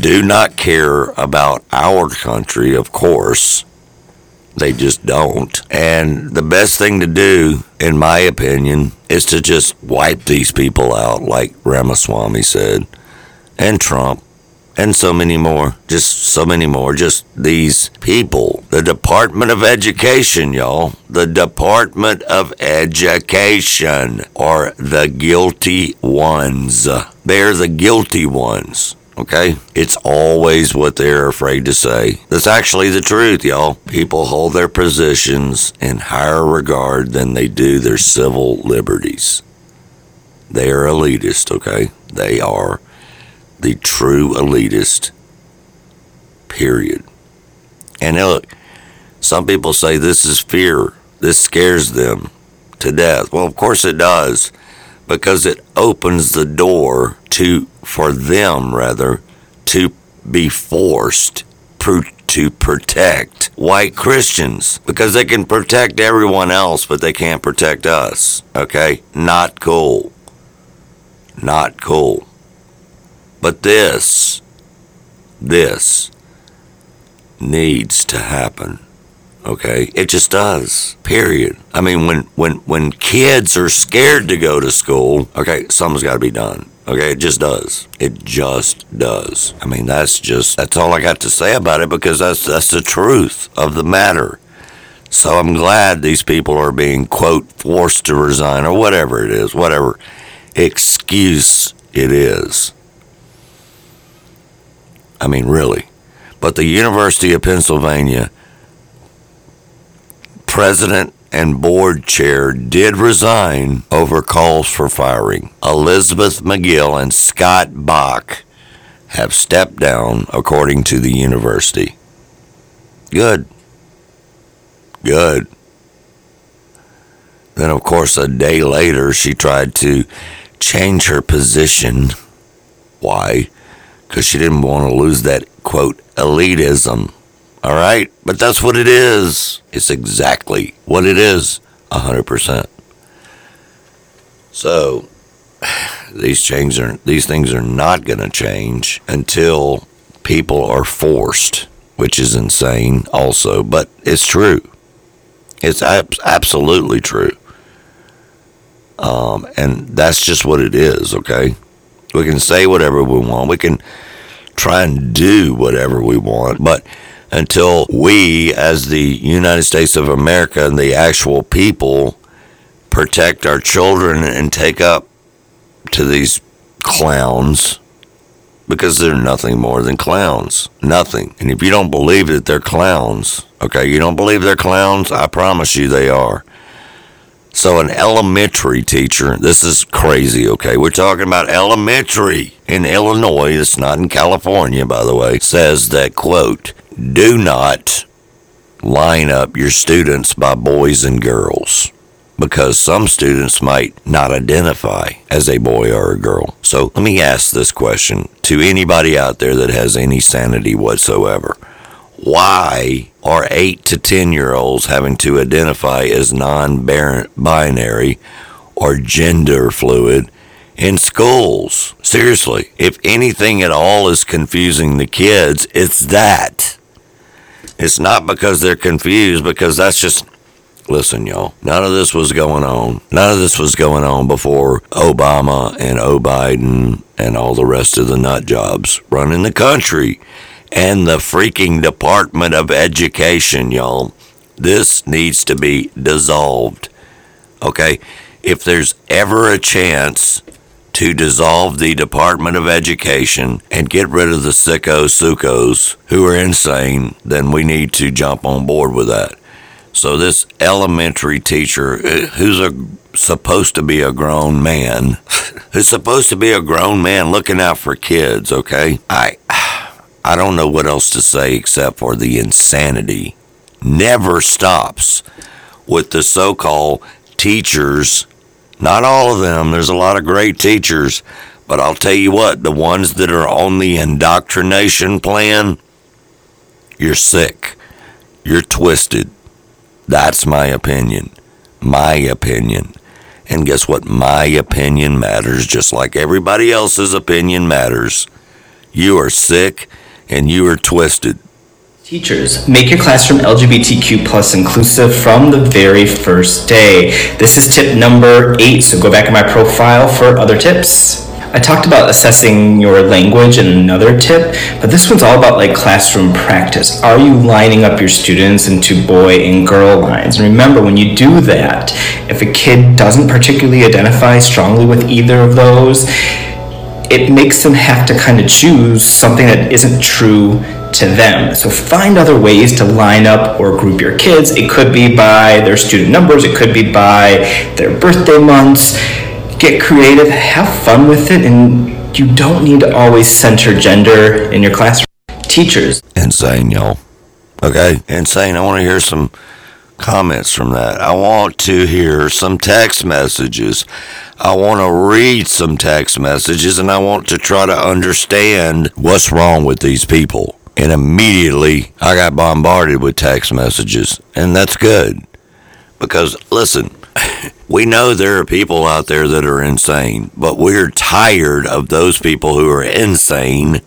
do not care about our country, of course. They just don't. And the best thing to do, in my opinion, is to just wipe these people out, like Ramaswamy said, and Trump, and so many more. Just so many more. Just these people. The Department of Education, y'all. The Department of Education are the guilty ones. They're the guilty ones. Okay? It's always what they're afraid to say. That's actually the truth, y'all. People hold their positions in higher regard than they do their civil liberties. They are elitist, okay? They are the true elitist. Period. And look, some people say this is fear. This scares them to death. Well, of course it does, because it opens the door to, for them rather, to be forced to protect white Christians because they can protect everyone else, but they can't protect us. Okay? Not cool. Not cool. But this, this needs to happen. Okay? It just does. Period. I mean, when, when, when kids are scared to go to school, okay, something's got to be done. Okay, it just does. It just does. I mean, that's just that's all I got to say about it because that's that's the truth of the matter. So I'm glad these people are being quote forced to resign or whatever it is, whatever excuse it is. I mean, really. But the University of Pennsylvania president and board chair did resign over calls for firing. Elizabeth Magill and Scott Bok have stepped down, according to the university. Good. Good. Then, of course, a day later, she tried to change her position. Why? Because she didn't want to lose that, quote, elitism all right? But that's what it is. It's exactly what it is, 100%. So [SIGHS] these changes are these things are not going to change until people are forced, which is insane also, but it's true. It's ab- absolutely true. Um, and that's just what it is, okay? We can say whatever we want. We can try and do whatever we want, but until we, as the United States of America and the actual people, protect our children and take up to these clowns because they're nothing more than clowns. Nothing. And if you don't believe that they're clowns, okay, you don't believe they're clowns, I promise you they are. So, an elementary teacher, this is crazy, okay? We're talking about elementary in Illinois, it's not in California, by the way, says that, quote, do not line up your students by boys and girls because some students might not identify as a boy or a girl. So let me ask this question to anybody out there that has any sanity whatsoever. Why are 8 to 10 year olds having to identify as non binary or gender fluid in schools? Seriously, if anything at all is confusing the kids, it's that. It's not because they're confused, because that's just Listen, y'all, none of this was going on. None of this was going on before Obama and O. Biden and all the rest of the nut jobs running the country and the freaking Department of Education, y'all. This needs to be dissolved. Okay? If there's ever a chance to dissolve the Department of Education and get rid of the sickos, sucos who are insane, then we need to jump on board with that. So this elementary teacher, uh, who's a supposed to be a grown man, [LAUGHS] who's supposed to be a grown man looking out for kids, okay? I I don't know what else to say except for the insanity never stops with the so-called teachers. Not all of them. There's a lot of great teachers, but I'll tell you what, the ones that are on the indoctrination plan, you're sick. You're twisted that's my opinion. My opinion. And guess what? My opinion matters just like everybody else's opinion matters. You are sick and you are twisted. Teachers, make your classroom LGBTQ plus inclusive from the very first day. This is tip number eight, so go back in my profile for other tips. I talked about assessing your language in another tip, but this one's all about like classroom practice. Are you lining up your students into boy and girl lines? And remember, when you do that, if a kid doesn't particularly identify strongly with either of those, it makes them have to kind of choose something that isn't true to them. So find other ways to line up or group your kids. It could be by their student numbers, it could be by their birthday months get creative, have fun with it, and you don't need to always center gender in your classroom. Teachers. Insane, y'all. Okay? Insane. I want to hear some comments from that. I want to hear some text messages. I want to read some text messages and I want to try to understand what's wrong with these people. And immediately I got bombarded with text messages. And that's good. Because, listen, [LAUGHS] we know there are people out there that are insane, but we're tired of those people who are insane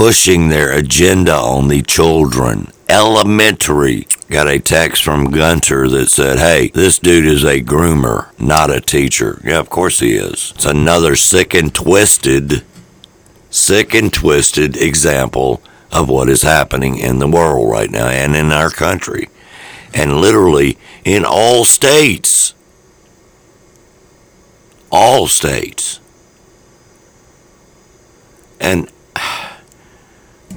pushing their agenda on the children. Elementary. Got a text from Gunter that said, Hey, this dude is a groomer, not a teacher. Yeah, of course he is. It's another sick and twisted, sick and twisted example of what is happening in the world right now and in our country and literally in all states. All states. And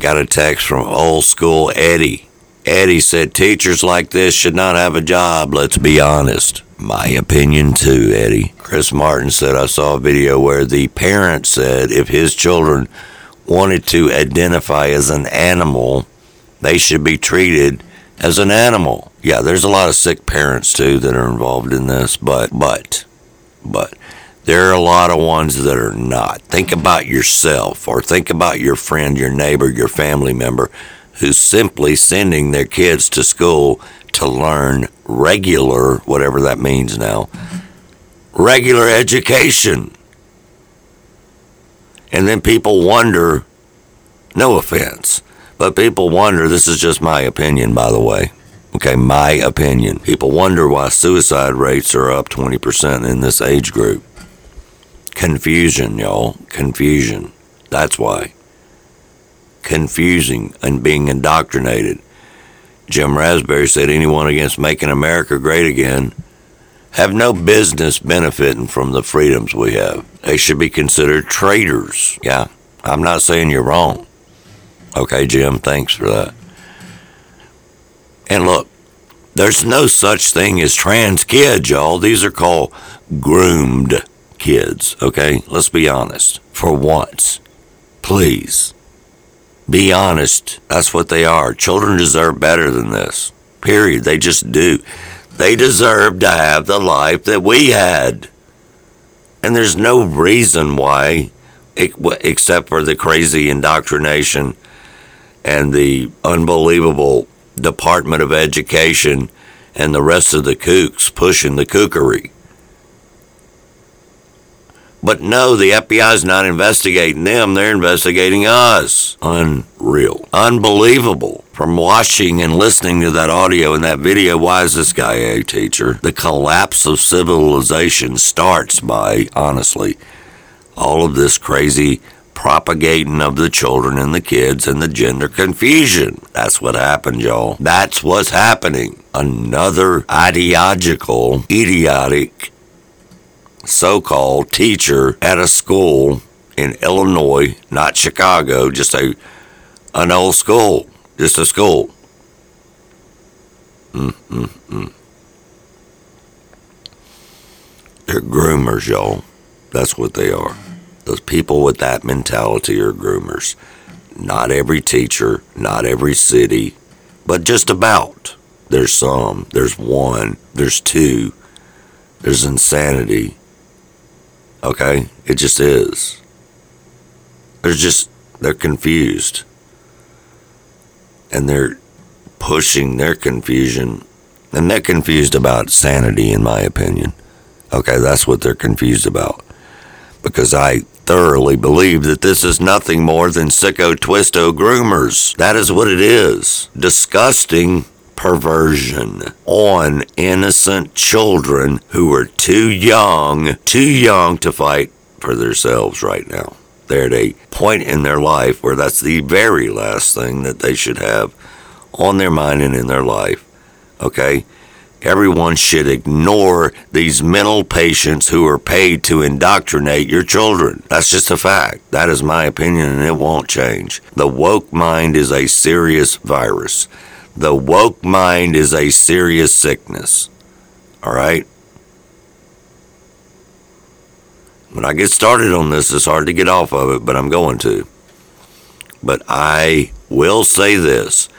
got a text from old school Eddie. Eddie said teachers like this should not have a job, let's be honest. My opinion too, Eddie. Chris Martin said I saw a video where the parent said if his children wanted to identify as an animal, they should be treated as an animal. Yeah, there's a lot of sick parents too that are involved in this, but but but there are a lot of ones that are not. Think about yourself or think about your friend, your neighbor, your family member who's simply sending their kids to school to learn regular, whatever that means now, regular education. And then people wonder, no offense, but people wonder, this is just my opinion, by the way. Okay, my opinion. People wonder why suicide rates are up 20% in this age group. Confusion, y'all. Confusion. That's why. Confusing and being indoctrinated. Jim Raspberry said anyone against making America great again have no business benefiting from the freedoms we have. They should be considered traitors. Yeah, I'm not saying you're wrong. Okay, Jim, thanks for that. And look, there's no such thing as trans kids, y'all. These are called groomed kids, okay? Let's be honest. For once, please. Be honest. That's what they are. Children deserve better than this. Period. They just do. They deserve to have the life that we had. And there's no reason why, except for the crazy indoctrination and the unbelievable Department of Education and the rest of the kooks pushing the kookery. But no, the FBI's not investigating them, they're investigating us. Unreal. Unbelievable. From watching and listening to that audio and that video, why is this guy a teacher? The collapse of civilization starts by, honestly, all of this crazy propagating of the children and the kids and the gender confusion. That's what happened, y'all. That's what's happening. Another ideological, idiotic so called teacher at a school in Illinois, not Chicago, just a an old school, just a school. Mm-mm-mm. They're groomers, y'all. That's what they are. Those people with that mentality are groomers. Not every teacher, not every city, but just about. There's some, there's one, there's two, there's insanity Okay? It just is. They're just, they're confused. And they're pushing their confusion. And they're confused about sanity, in my opinion. Okay, that's what they're confused about. Because I thoroughly believe that this is nothing more than sicko twisto groomers. That is what it is. Disgusting perversion on innocent children who are too young, too young to fight for themselves right now. They're at a point in their life where that's the very last thing that they should have on their mind and in their life. Okay? Everyone should ignore these mental patients who are paid to indoctrinate your children. That's just a fact. That is my opinion, and it won't change. The woke mind is a serious virus. The woke mind is a serious sickness. All right? When I get started on this, it's hard to get off of it, but I'm going to. But I will say this.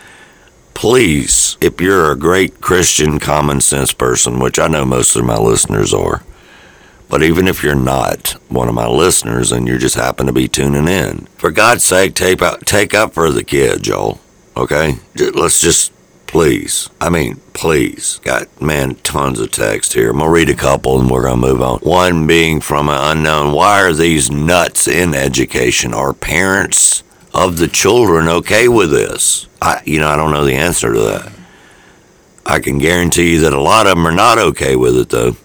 Please, if you're a great Christian common sense person, which I know most of my listeners are, but even if you're not one of my listeners and you just happen to be tuning in, for God's sake, take, out, take up for the kid, Joel. Okay? Let's just, please. I mean, please. Got, man, tons of text here. I'm going to read a couple and we're going to move on. One being from an unknown. Why are these nuts in education? Are parents of the children okay with this? I, you know, I don't know the answer to that. I can guarantee you that a lot of them are not okay with it, though.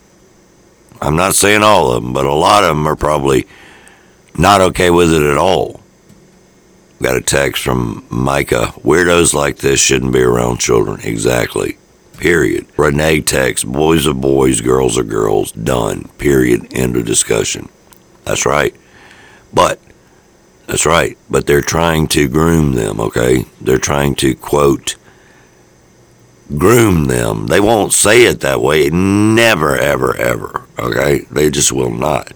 I'm not saying all of them, but a lot of them are probably not okay with it at all. Got a text from Micah. Weirdos like this shouldn't be around children. Exactly. Period. Renee text. Boys are boys, girls are girls. Done. Period. End of discussion. That's right. But, that's right. But they're trying to groom them, okay? They're trying to, quote, groom them. They won't say it that way. Never, ever, ever, okay? They just will not.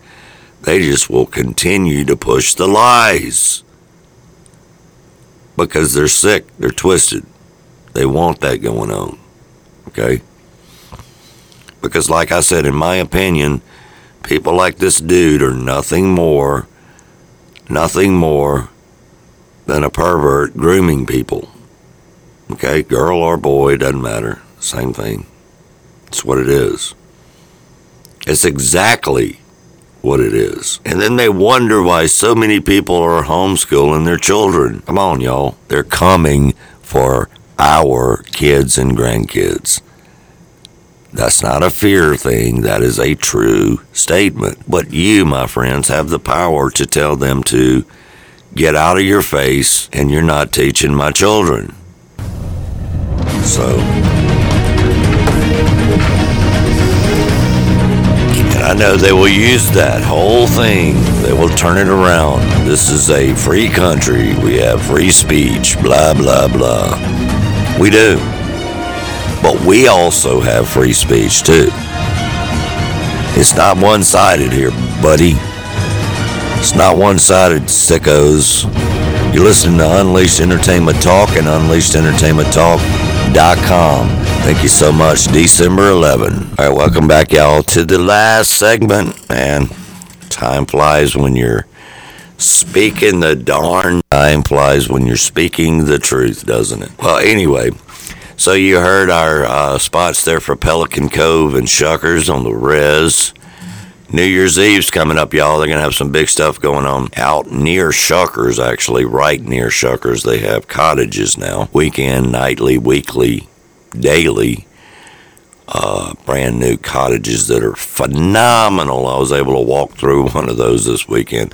They just will continue to push the lies because they're sick, they're twisted. They want that going on. Okay? Because, like I said, in my opinion, people like this dude are nothing more, nothing more than a pervert grooming people. Okay, girl or boy, doesn't matter. Same thing. It's what it is. It's exactly what it is. And then they wonder why so many people are homeschooling their children. Come on, y'all. They're coming for our kids and grandkids. That's not a fear thing, that is a true statement. But you, my friends, have the power to tell them to get out of your face and you're not teaching my children. So, I know they will use that whole thing, they will turn it around. This is a free country, we have free speech, blah, blah, blah. We do. But we also have free speech too. It's not one sided here, buddy. It's not one sided, sickos. You're listening to Unleashed Entertainment Talk and UnleashedEntertainmentTalk.com. Thank you so much. December 11. All right, welcome back, y'all, to the last segment. Man, time flies when you're speaking the darn time flies when you're speaking the truth, doesn't it? Well, anyway, so you heard our uh, spots there for Pelican Cove and Shuckers on the res. New Year's Eve's coming up, y'all. They're gonna have some big stuff going on out near Shuckers, actually, right near Shuckers. They have cottages now, weekend, nightly, weekly, daily. Uh, brand new cottages that are phenomenal. I was able to walk through [LAUGHS] one of those this weekend.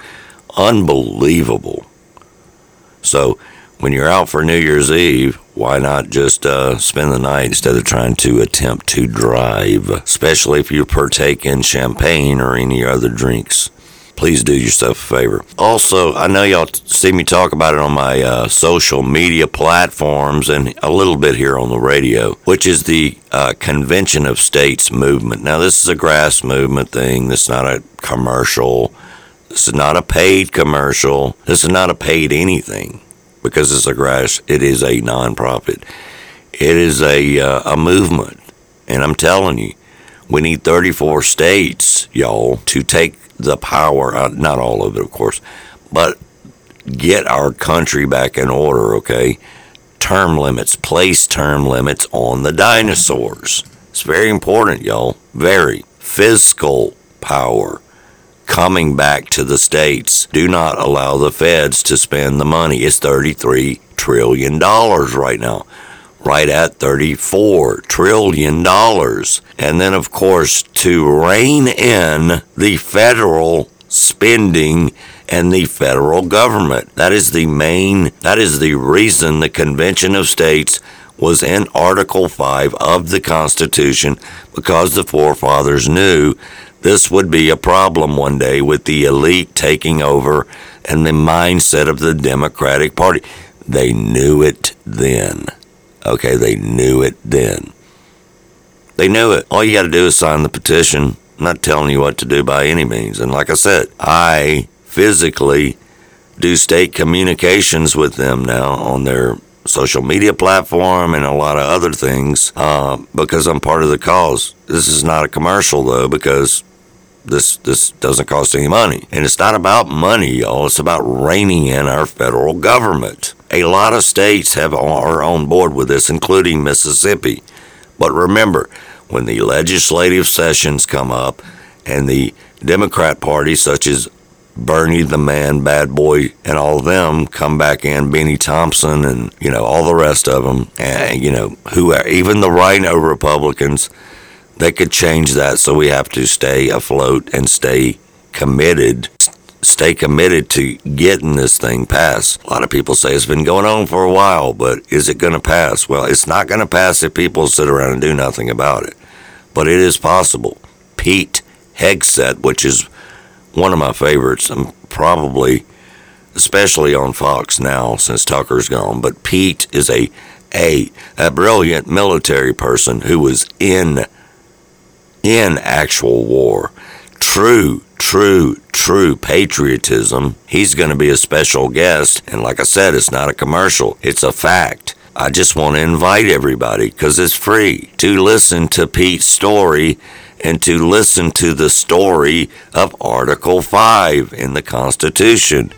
Unbelievable. So, when you're out for New Year's Eve, why not just uh, spend the night instead of trying to attempt to drive, especially if you partake in champagne or any other drinks? Please do yourself a favor. Also, I know y'all see me talk about it on my uh, social media platforms and a little bit here on the radio, which is the uh, Convention of States movement. Now, this is a grass movement thing. This is not a commercial. This is not a paid commercial. This is not a paid anything because it's a grass. It is a nonprofit. It is a uh, a movement, and I'm telling you, we need 34 states, y'all, to take the power. Uh, not all of it, of course, but get our country back in order. Okay, term limits, place term limits on the dinosaurs. It's very important, y'all. Very fiscal power coming back to the states. Do not allow the feds to spend the money. It's 33 trillion dollars right now. Right at 34 trillion dollars. And then of course to rein in the federal spending and the federal government. That is the main that is the reason the Convention of States was in Article 5 of the Constitution because the forefathers knew this would be a problem one day with the elite taking over and the mindset of the Democratic Party. They knew it then. Okay, they knew it then. They knew it. All you got to do is sign the petition. I'm not telling you what to do by any means. And like I said, I physically do state communications with them now on their social media platform and a lot of other things uh, because I'm part of the cause. This is not a commercial though because this this doesn't cost any money. And it's not about money, y'all. It's about reining in our federal government. A lot of states have are on board with this, including Mississippi. But remember, when the legislative sessions come up and the Democrat Party, such as Bernie the man, bad boy, and all of them come back in, Bennie Thompson, and you know all the rest of them, and you know who, are even the RINO Republicans, they could change that. So we have to stay afloat and stay committed, stay committed to getting this thing passed. A lot of people say it's been going on for a while, but is it going to pass? Well, it's not going to pass if people sit around and do nothing about it, but it is possible. Pete Hegseth, which is one of my favorites, and probably especially on Fox now since Tucker's gone. But Pete is a a a brilliant military person who was in in actual war. True, true, true patriotism. He's going to be a special guest, and like I said, it's not a commercial. It's a fact. I just want to invite everybody because it's free to listen to Pete's story and to listen to the story of Article 5 in the Constitution,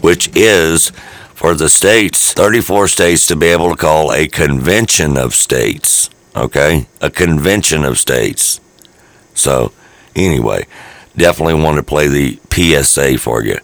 which is for the states, 34 states, to be able to call a convention of states. Okay? A convention of states. So, anyway, definitely want to play the PSA for you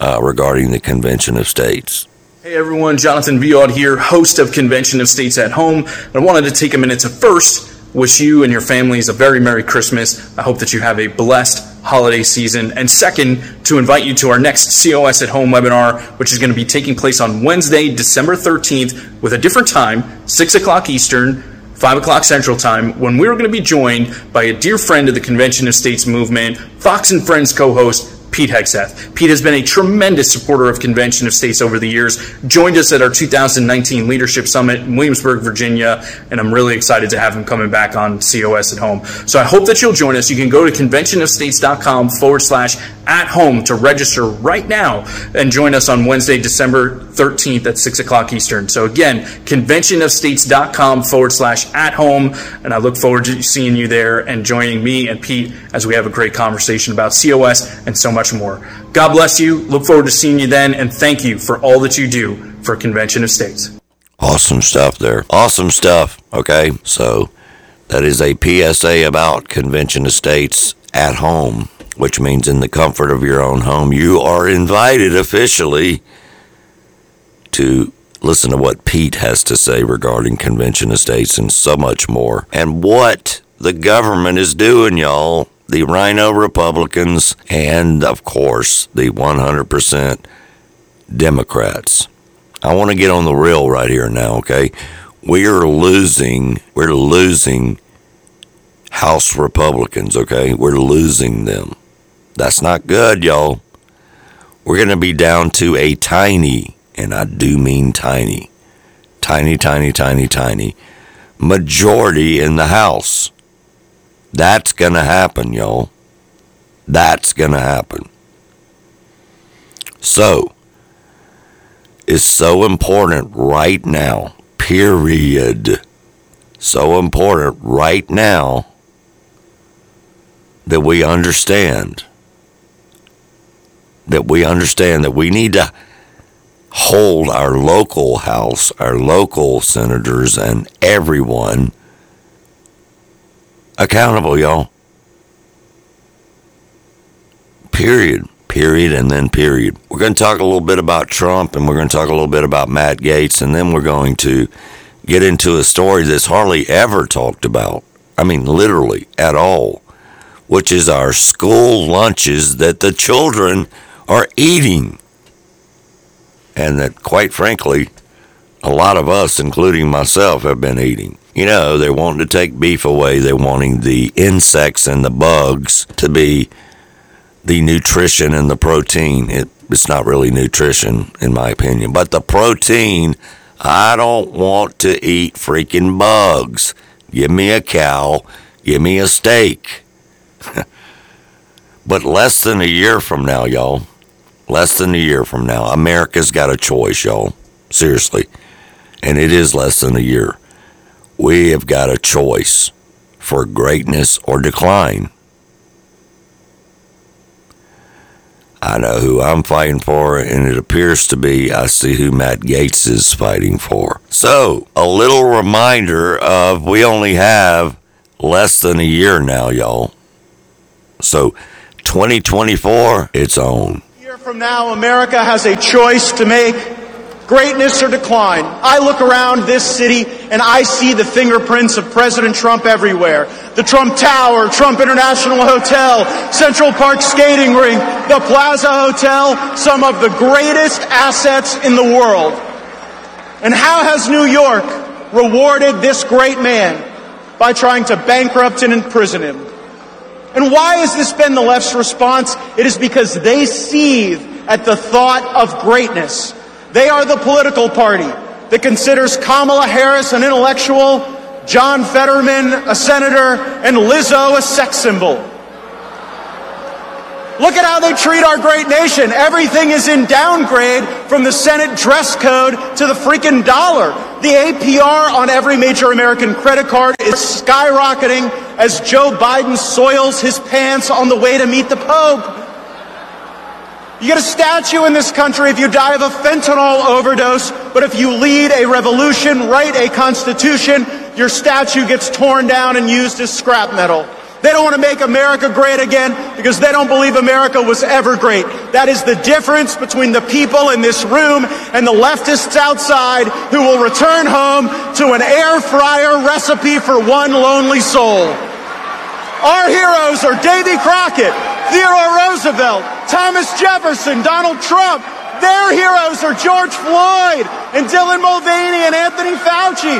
uh, regarding the convention of states. Hey everyone, Jonathan Viaud here, host of Convention of States at Home. I wanted to take a minute to first wish you and your families a very Merry Christmas. I hope that you have a blessed holiday season. And second, to invite you to our next COS at Home webinar, which is going to be taking place on Wednesday, December 13th, with a different time, 6 o'clock Eastern. 5 o'clock Central Time, when we're going to be joined by a dear friend of the Convention of States movement, Fox and Friends co host Pete Hegseth. Pete has been a tremendous supporter of Convention of States over the years, joined us at our 2019 Leadership Summit in Williamsburg, Virginia, and I'm really excited to have him coming back on COS at home. So I hope that you'll join us. You can go to conventionofstates.com forward slash at home to register right now and join us on Wednesday, December 13th at 6 o'clock Eastern. So again, conventionofstates.com forward slash at home. And I look forward to seeing you there and joining me and Pete as we have a great conversation about COS and so much more. God bless you. Look forward to seeing you then. And thank you for all that you do for Convention of States. Awesome stuff there. Awesome stuff. Okay. So that is a PSA about Convention of States at home which means in the comfort of your own home, you are invited officially to listen to what Pete has to say regarding convention of states and so much more. And what the government is doing, y'all. The RINO Republicans and, of course, the 100% Democrats. I want to get on the real right here now, okay? We are losing, we're losing House Republicans, okay? We're losing them. That's not good, y'all. We're going to be down to a tiny, and I do mean tiny, tiny, tiny, tiny, tiny majority in the House. That's going to happen, y'all. That's going to happen. So, it's so important right now, period. So important right now that we understand that we understand that we need to hold our local house, our local senators, and everyone accountable, y'all. Period. Period. And then period. We're going to talk a little bit about Trump and we're going to talk a little bit about Matt Gaetz and then we're going to get into a story that's hardly ever talked about. I mean, literally at all, which is our school lunches that the children are eating. And that, quite frankly, a lot of us, including myself, have been eating. You know, they're wanting to take beef away. They're wanting the insects and the bugs to be the nutrition and the protein. It, it's not really nutrition, in my opinion, but the protein. I don't want to eat freaking bugs. Give me a cow. Give me a steak. [LAUGHS] but less than a year from now, y'all, less than a year from now, America's got a choice, y'all. Seriously. And it is less than a year. We have got a choice for greatness or decline. I know who I'm fighting for, and it appears to be I see who Matt Gaetz is fighting for. So, a little reminder of we only have less than a year now, y'all. So, 2024, it's on A year from now, America has a choice to make greatness or decline. I look around this city and I see the fingerprints of President Trump everywhere. The Trump Tower, Trump International Hotel, Central Park Skating Rink, the Plaza Hotel, some of the greatest assets in the world. And how has New York rewarded this great man? By trying to bankrupt and imprison him. And why has this been the left's response? It is because they seethe at the thought of greatness. They are the political party that considers Kamala Harris an intellectual, John Fetterman a senator, and Lizzo a sex symbol. Look at how they treat our great nation. Everything is in downgrade from the Senate dress code to the freaking dollar. The APR on every major American credit card is skyrocketing as Joe Biden soils his pants on the way to meet the Pope. You get a statue in this country if you die of a fentanyl overdose, but if you lead a revolution, write a constitution, your statue gets torn down and used as scrap metal. They don't want to make America great again because they don't believe America was ever great. That is the difference between the people in this room and the leftists outside who will return home to an air fryer recipe for one lonely soul. Our heroes are Davy Crockett, Theodore Roosevelt, Thomas Jefferson, Donald Trump. Their heroes are George Floyd and Dylan Mulvaney and Anthony Fauci.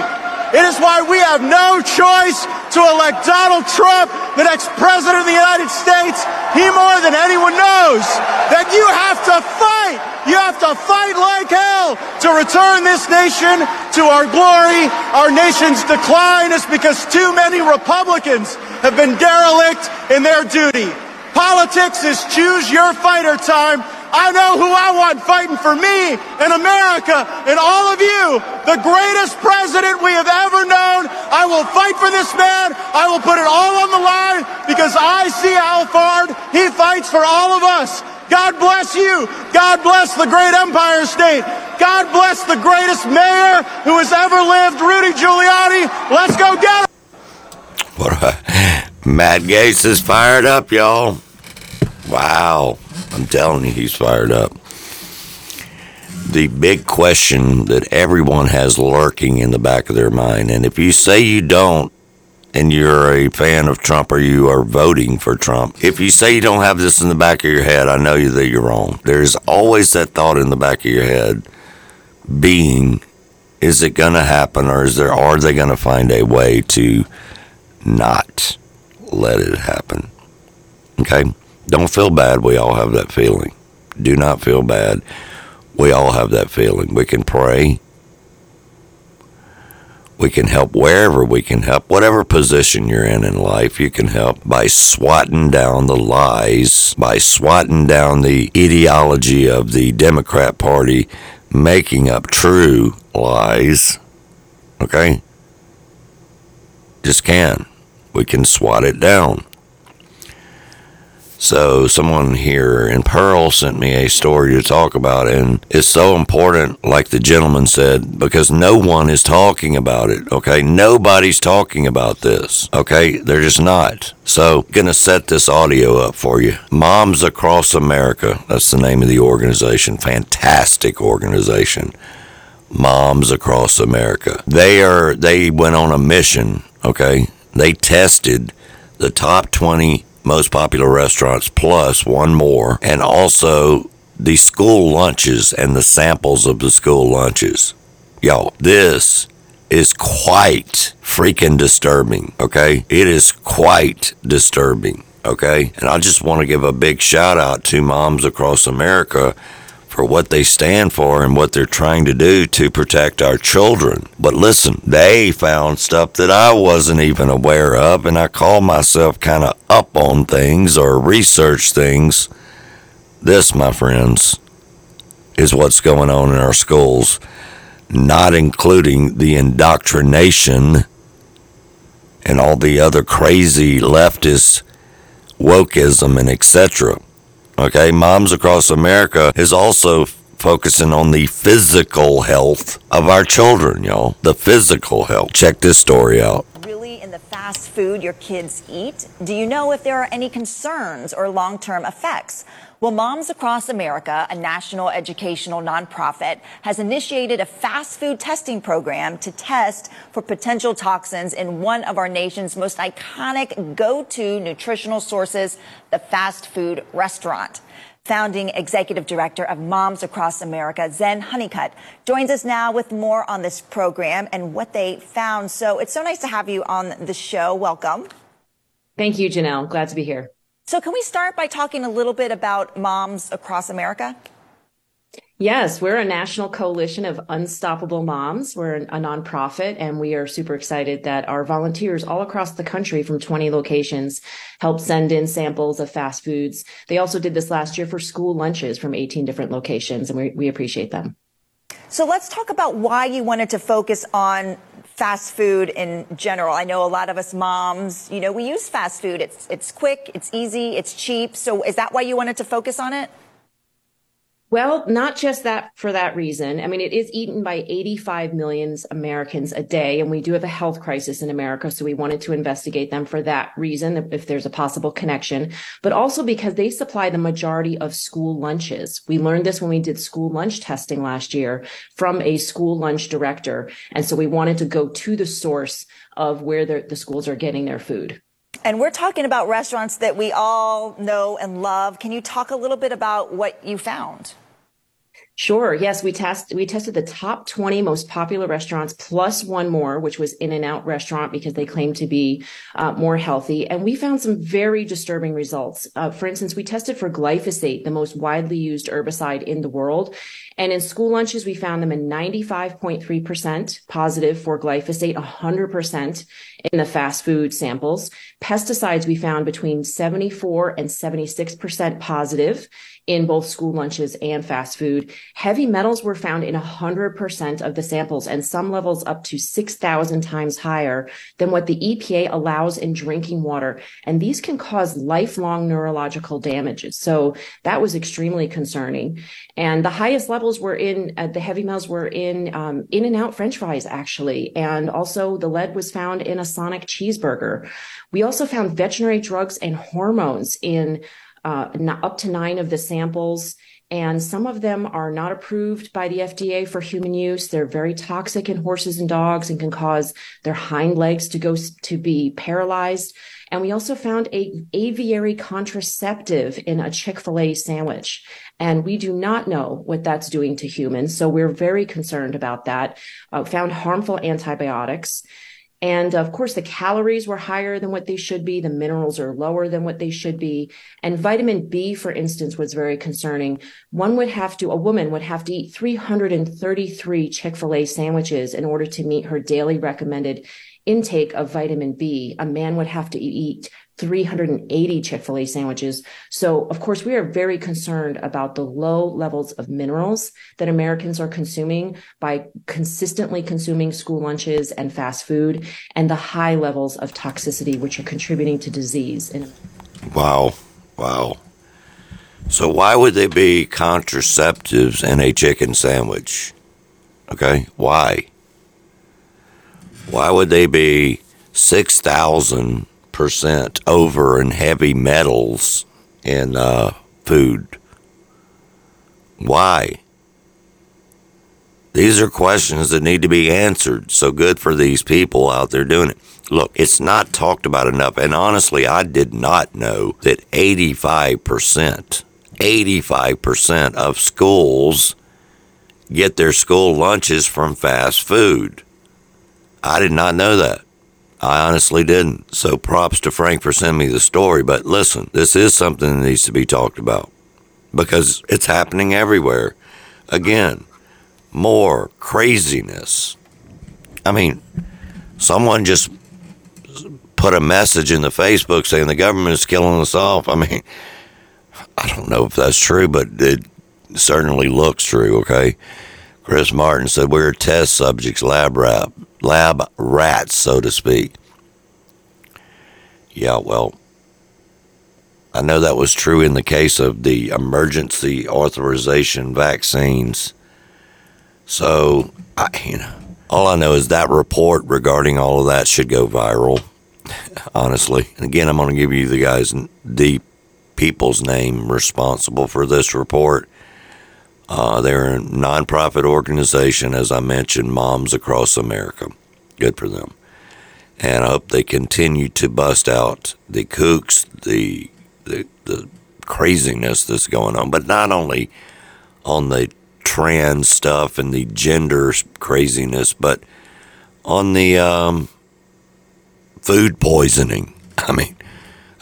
It is why we have no choice to elect Donald Trump, the next president of the United States. He more than anyone knows that you have to fight. You have to fight like hell to return this nation to our glory. Our nation's decline is because too many Republicans have been derelict in their duty. Politics is choose your fighter time. I know who I want fighting for me and America and all of you. The greatest president we have ever known. I will fight for this man. I will put it all on the line because I see how hard he fights for all of us. God bless you. God bless the great Empire State. God bless the greatest mayor who has ever lived, Rudy Giuliani. Let's go get him. [LAUGHS] Matt Gaetz is fired up, y'all. Wow. I'm telling you, he's fired up. The big question that everyone has lurking in the back of their mind, and if you say you don't, and you're a fan of Trump or you are voting for Trump, if you say you don't have this in the back of your head, I know you that you're wrong. There's always that thought in the back of your head being, is it going to happen or is there, are they going to find a way to not let it happen? Okay? Don't feel bad. We all have that feeling. Do not feel bad. We all have that feeling. We can pray. We can help wherever we can help, whatever position you're in in life, you can help by swatting down the lies, by swatting down the ideology of the Democrat Party, making up true lies. Okay? Just can. We can swat it down. So someone here in Pearl sent me a story to talk about, and it's so important, like the gentleman said, because no one is talking about it. Okay, nobody's talking about this. Okay, they're just not. So, gonna set this audio up for you. Moms Across America. That's the name of the organization. Fantastic organization. Moms Across America. They are. They went on a mission. Okay, they tested the top 20 most popular restaurants plus one more, and also the school lunches and the samples of the school lunches. Y'all, this is quite freaking disturbing, okay? It is quite disturbing, okay? And I just want to give a big shout out to moms across America for what they stand for and what they're trying to do to protect our children. But listen, they found stuff that I wasn't even aware of, and I call myself kind of up on things or research things. This, my friends, is what's going on in our schools, not including the indoctrination and all the other crazy leftist wokeism and etc. Okay, Moms Across America is also focusing on the physical health of our children, y'all. The physical health. Check this story out. Really, in the fast food your kids eat, do you know if there are any concerns or long term effects? Well, Moms Across America, a national educational nonprofit, has initiated a fast food testing program to test for potential toxins in one of our nation's most iconic go-to nutritional sources, the fast food restaurant. Founding executive director of Moms Across America, Zen Honeycutt, joins us now with more on this program and what they found. So it's so nice to have you on the show. Welcome. Thank you, Janelle. Glad to be here. So, can we start by talking a little bit about Moms Across America? Yes, we're a national coalition of unstoppable moms. We're a nonprofit, and we are super excited that our volunteers all across the country from 20 locations help send in samples of fast foods. They also did this last year for school lunches from 18 different locations, and we, we appreciate them. So let's talk about why you wanted to focus on fast food in general. I know a lot of us moms, you know, we use fast food. It's it's quick, it's easy, it's cheap. So is that why you wanted to focus on it? Well, not just that for that reason. I mean, it is eaten by 85 million Americans a day, and we do have a health crisis in America. So we wanted to investigate them for that reason, if there's a possible connection, but also because they supply the majority of school lunches. We learned this when we did school lunch testing last year from a school lunch director. And so we wanted to go to the source of where the schools are getting their food. And we're talking about restaurants that we all know and love. Can you talk a little bit about what you found? Sure. Yes, we test we tested the top 20 most popular restaurants plus one more, which was In-N-Out restaurant because they claim to be uh, more healthy, and we found some very disturbing results. Uh, for instance, we tested for glyphosate, the most widely used herbicide in the world, and in school lunches we found them in 95.3% positive for glyphosate, 100% in the fast food samples. Pesticides we found between 74 and 76% positive in both school lunches and fast food. Heavy metals were found in 100% of the samples and some levels up to 6,000 times higher than what the EPA allows in drinking water. And these can cause lifelong neurological damages. So that was extremely concerning. And the highest levels were in uh, the heavy metals were in um, In-N-Out French fries, actually. And also the lead was found in a Sonic cheeseburger. We also found veterinary drugs and hormones in uh, up to nine of the samples. And some of them are not approved by the FDA for human use. They're very toxic in horses and dogs and can cause their hind legs to go to be paralyzed. And we also found a aviary contraceptive in a Chick-fil-A sandwich. And we do not know what that's doing to humans. So we're very concerned about that. Uh, found harmful antibiotics. And of course, the calories were higher than what they should be. The minerals are lower than what they should be. And vitamin B, for instance, was very concerning. One would have to, a woman would have to eat 333 Chick-fil-A sandwiches in order to meet her daily recommended intake of vitamin B. A man would have to eat 380 Chick fil A sandwiches. So, of course, we are very concerned about the low levels of minerals that Americans are consuming by consistently consuming school lunches and fast food, and the high levels of toxicity, which are contributing to disease. wow. Wow. So, why would they be contraceptives in a chicken sandwich? Okay. Why? Why would they be 6,000 percent over in heavy metals in uh, food. Why? These are questions that need to be answered. So good for these people out there doing it. Look, it's not talked about enough. And honestly, I did not know that 85%, 85% of schools get their school lunches from fast food. I did not know that. I honestly didn't. So props to Frank for sending me the story. But listen, this is something that needs to be talked about because it's happening everywhere. Again, more craziness. I mean, someone just put a message in the Facebook saying the government is killing us off. I mean, I don't know if that's true, but it certainly looks true, okay? Chris Martin said we're test subjects, lab rat, lab rats, so to speak. Yeah, well, I know that was true in the case of the emergency authorization vaccines. So, I, you know, all I know is that report regarding all of that should go viral. [LAUGHS] Honestly, and again, I'm going to give you the guys, the people's name responsible for this report. Uh, they're a nonprofit organization, as I mentioned, Moms Across America. Good for them. And I hope they continue to bust out the kooks, the, the, the craziness that's going on, but not only on the trans stuff and the gender craziness, but on the um, food poisoning. [LAUGHS] I mean,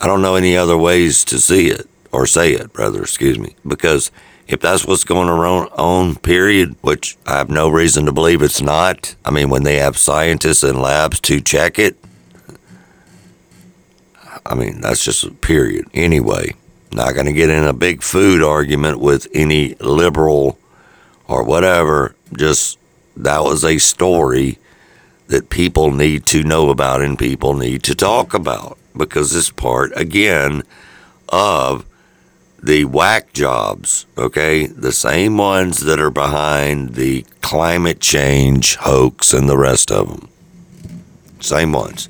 I don't know any other ways to see it or say it, rather, excuse me, because if that's what's going on, period, which I have no reason to believe it's not. I mean, when they have scientists and labs to check it, I mean, that's just a period. Anyway, not going to get in a big food argument with any liberal or whatever. Just that was a story that people need to know about and people need to talk about because it's part, again, of the whack jobs, okay? The same ones that are behind the climate change hoax and the rest of them. Same ones.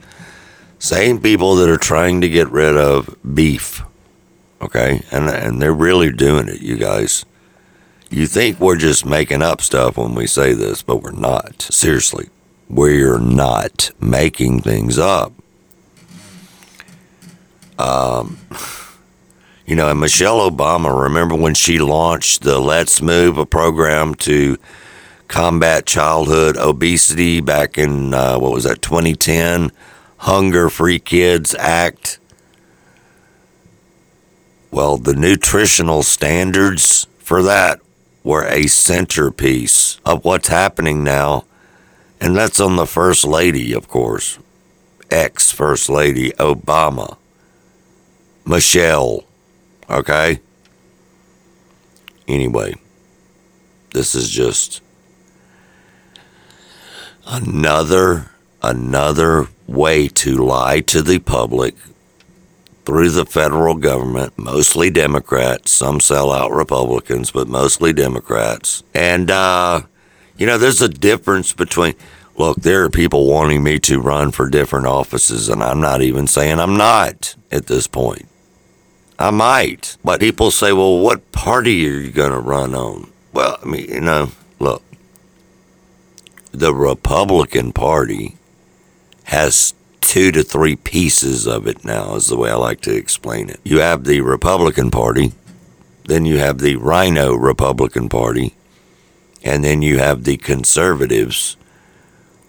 Same people that are trying to get rid of beef, okay? And, and they're really doing it, you guys. You think we're just making up stuff when we say this, but we're not. Seriously, we're not making things up. Um, [LAUGHS] you know, and Michelle Obama, remember when she launched the Let's Move, a program to combat childhood obesity back in, uh, what was that, 2010? Hunger Free Kids Act. Well, the nutritional standards for that were a centerpiece of what's happening now. And that's on the First Lady, of course, ex First Lady Obama, Michelle. Okay? Anyway, this is just another another way to lie to the public through the federal government, mostly Democrats, some sellout Republicans, but mostly Democrats. And, uh, you know, there's a difference between, look, there are people wanting me to run for different offices, and I'm not even saying I'm not at this point. I might. But people say, well, what party are you going to run on? Well, I mean, you know, look, the Republican Party has two to three pieces of it now, is the way I like to explain it. You have the Republican Party, then you have the RINO Republican Party, and then you have the conservatives,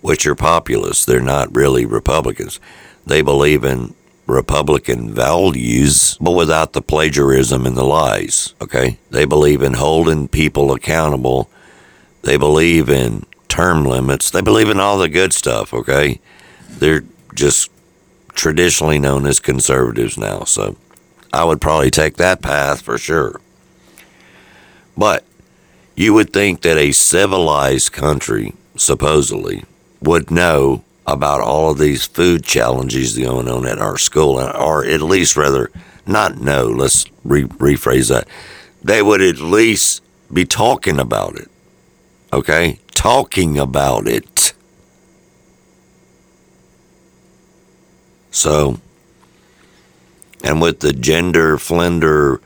which are populists. They're not really Republicans. They believe in Republican values, but without the plagiarism and the lies. Okay? They believe in holding people accountable. They believe in term limits. They believe in all the good stuff. Okay? They're just traditionally known as conservatives now. So I would probably take that path for sure. But you would think that a civilized country, supposedly, would know about all of these food challenges going on at our school, or at least rather not know. Let's re- rephrase that. They would at least be talking about it. Okay, talking about it. So, and with the gender flender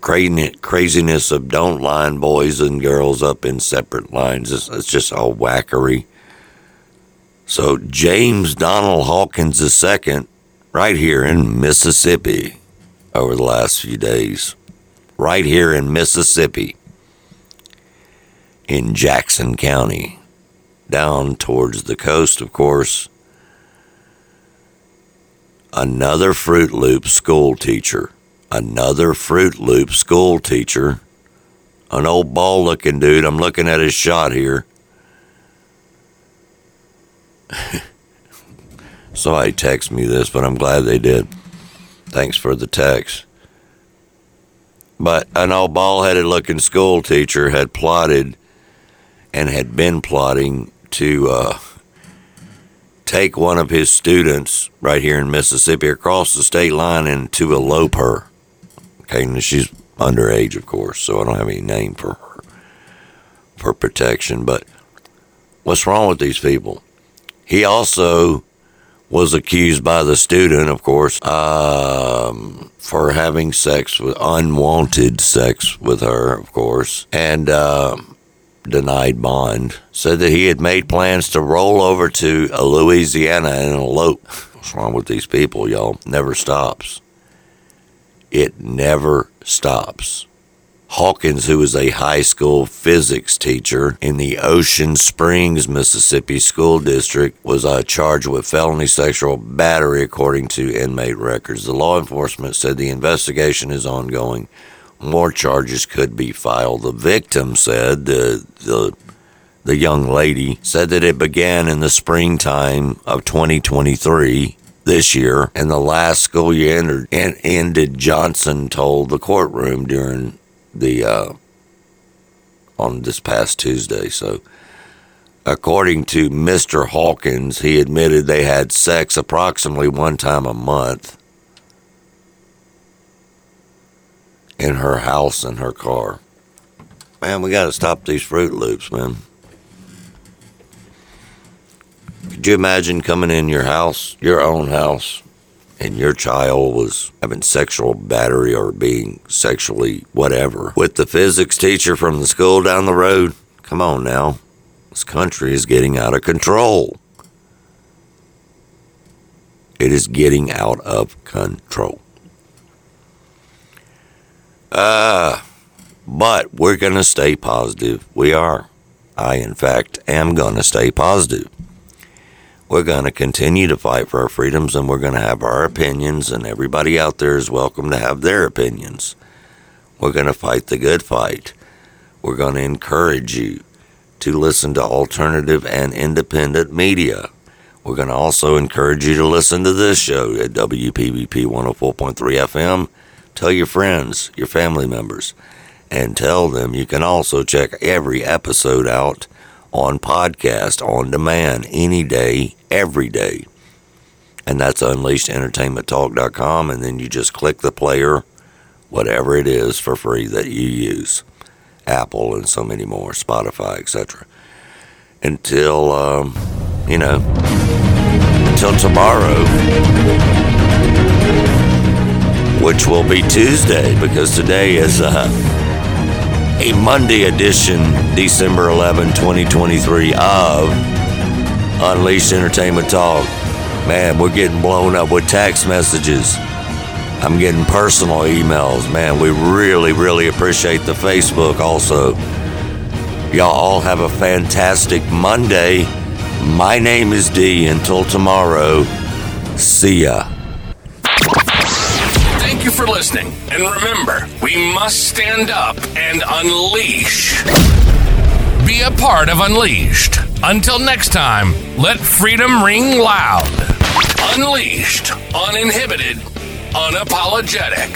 craziness of don't line boys and girls up in separate lines, it's, it's just all wackery. So, James Donald Hawkins II, right here in Mississippi, over the last few days, right here in Mississippi, in Jackson County, down towards the coast, of course. Another Fruit Loop school teacher, another Fruit Loop school teacher, an old ball looking dude. I'm looking at his shot here. [LAUGHS] Somebody text me this, but I'm glad they did. Thanks for the text. But an old ball headed looking school teacher had plotted and had been plotting to uh, take one of his students right here in Mississippi across the state line and to elope her. Okay, and she's underage, of course, so I don't have any name for her for protection. But what's wrong with these people? He also was accused by the student, of course, um, for having sex with unwanted sex with her, of course, and. Uh, denied bond, said that he had made plans to roll over to Louisiana and elope. What's wrong with these people, y'all? Never stops. It never stops. Hawkins, who was a high school physics teacher in the Ocean Springs, Mississippi school district, was uh, charged with felony sexual battery, according to inmate records. The law enforcement said the investigation is ongoing more charges could be filed. The victim said, the, the, the young lady, said that it began in the springtime of 2023 this year, and the last school year entered, and ended, Johnson told the courtroom during the, uh, on this past Tuesday. So, according to Mr. Hawkins, he admitted they had sex approximately one time a month in her house and her car. Man, we got to stop these Fruit Loops, man. Could you imagine coming in your house, your own house, and your child was having sexual battery or being sexually whatever with the physics teacher from the school down the road? Come on now. This country is getting out of control. It is getting out of control. Uh, but we're going to stay positive. We are. I, in fact, am going to stay positive. We're going to continue to fight for our freedoms and we're going to have our opinions, and everybody out there is welcome to have their opinions. We're going to fight the good fight. We're going to encourage you to listen to alternative and independent media. We're going to also encourage you to listen to this show at WPVP 104.3 FM. Tell your friends, your family members, and tell them you can also check every episode out on podcast on demand any day, every day. And that's unleashedentertainmenttalk.com. And then you just click the player, whatever it is for free that you use Apple and so many more, Spotify, etc. Until, um, you know, until tomorrow, which will be Tuesday because today is. Uh, a Monday edition, December 11, 2023 of Unleashed Entertainment Talk. Man, we're getting blown up with text messages. I'm getting personal emails. Man, we really, really appreciate the Facebook also. Y'all all have a fantastic Monday. My name is D. Until tomorrow, see ya. Thank you for listening. And remember, we must stand up and unleash. Be a part of Unleashed. Until next time, let freedom ring loud. Unleashed, uninhibited, unapologetic.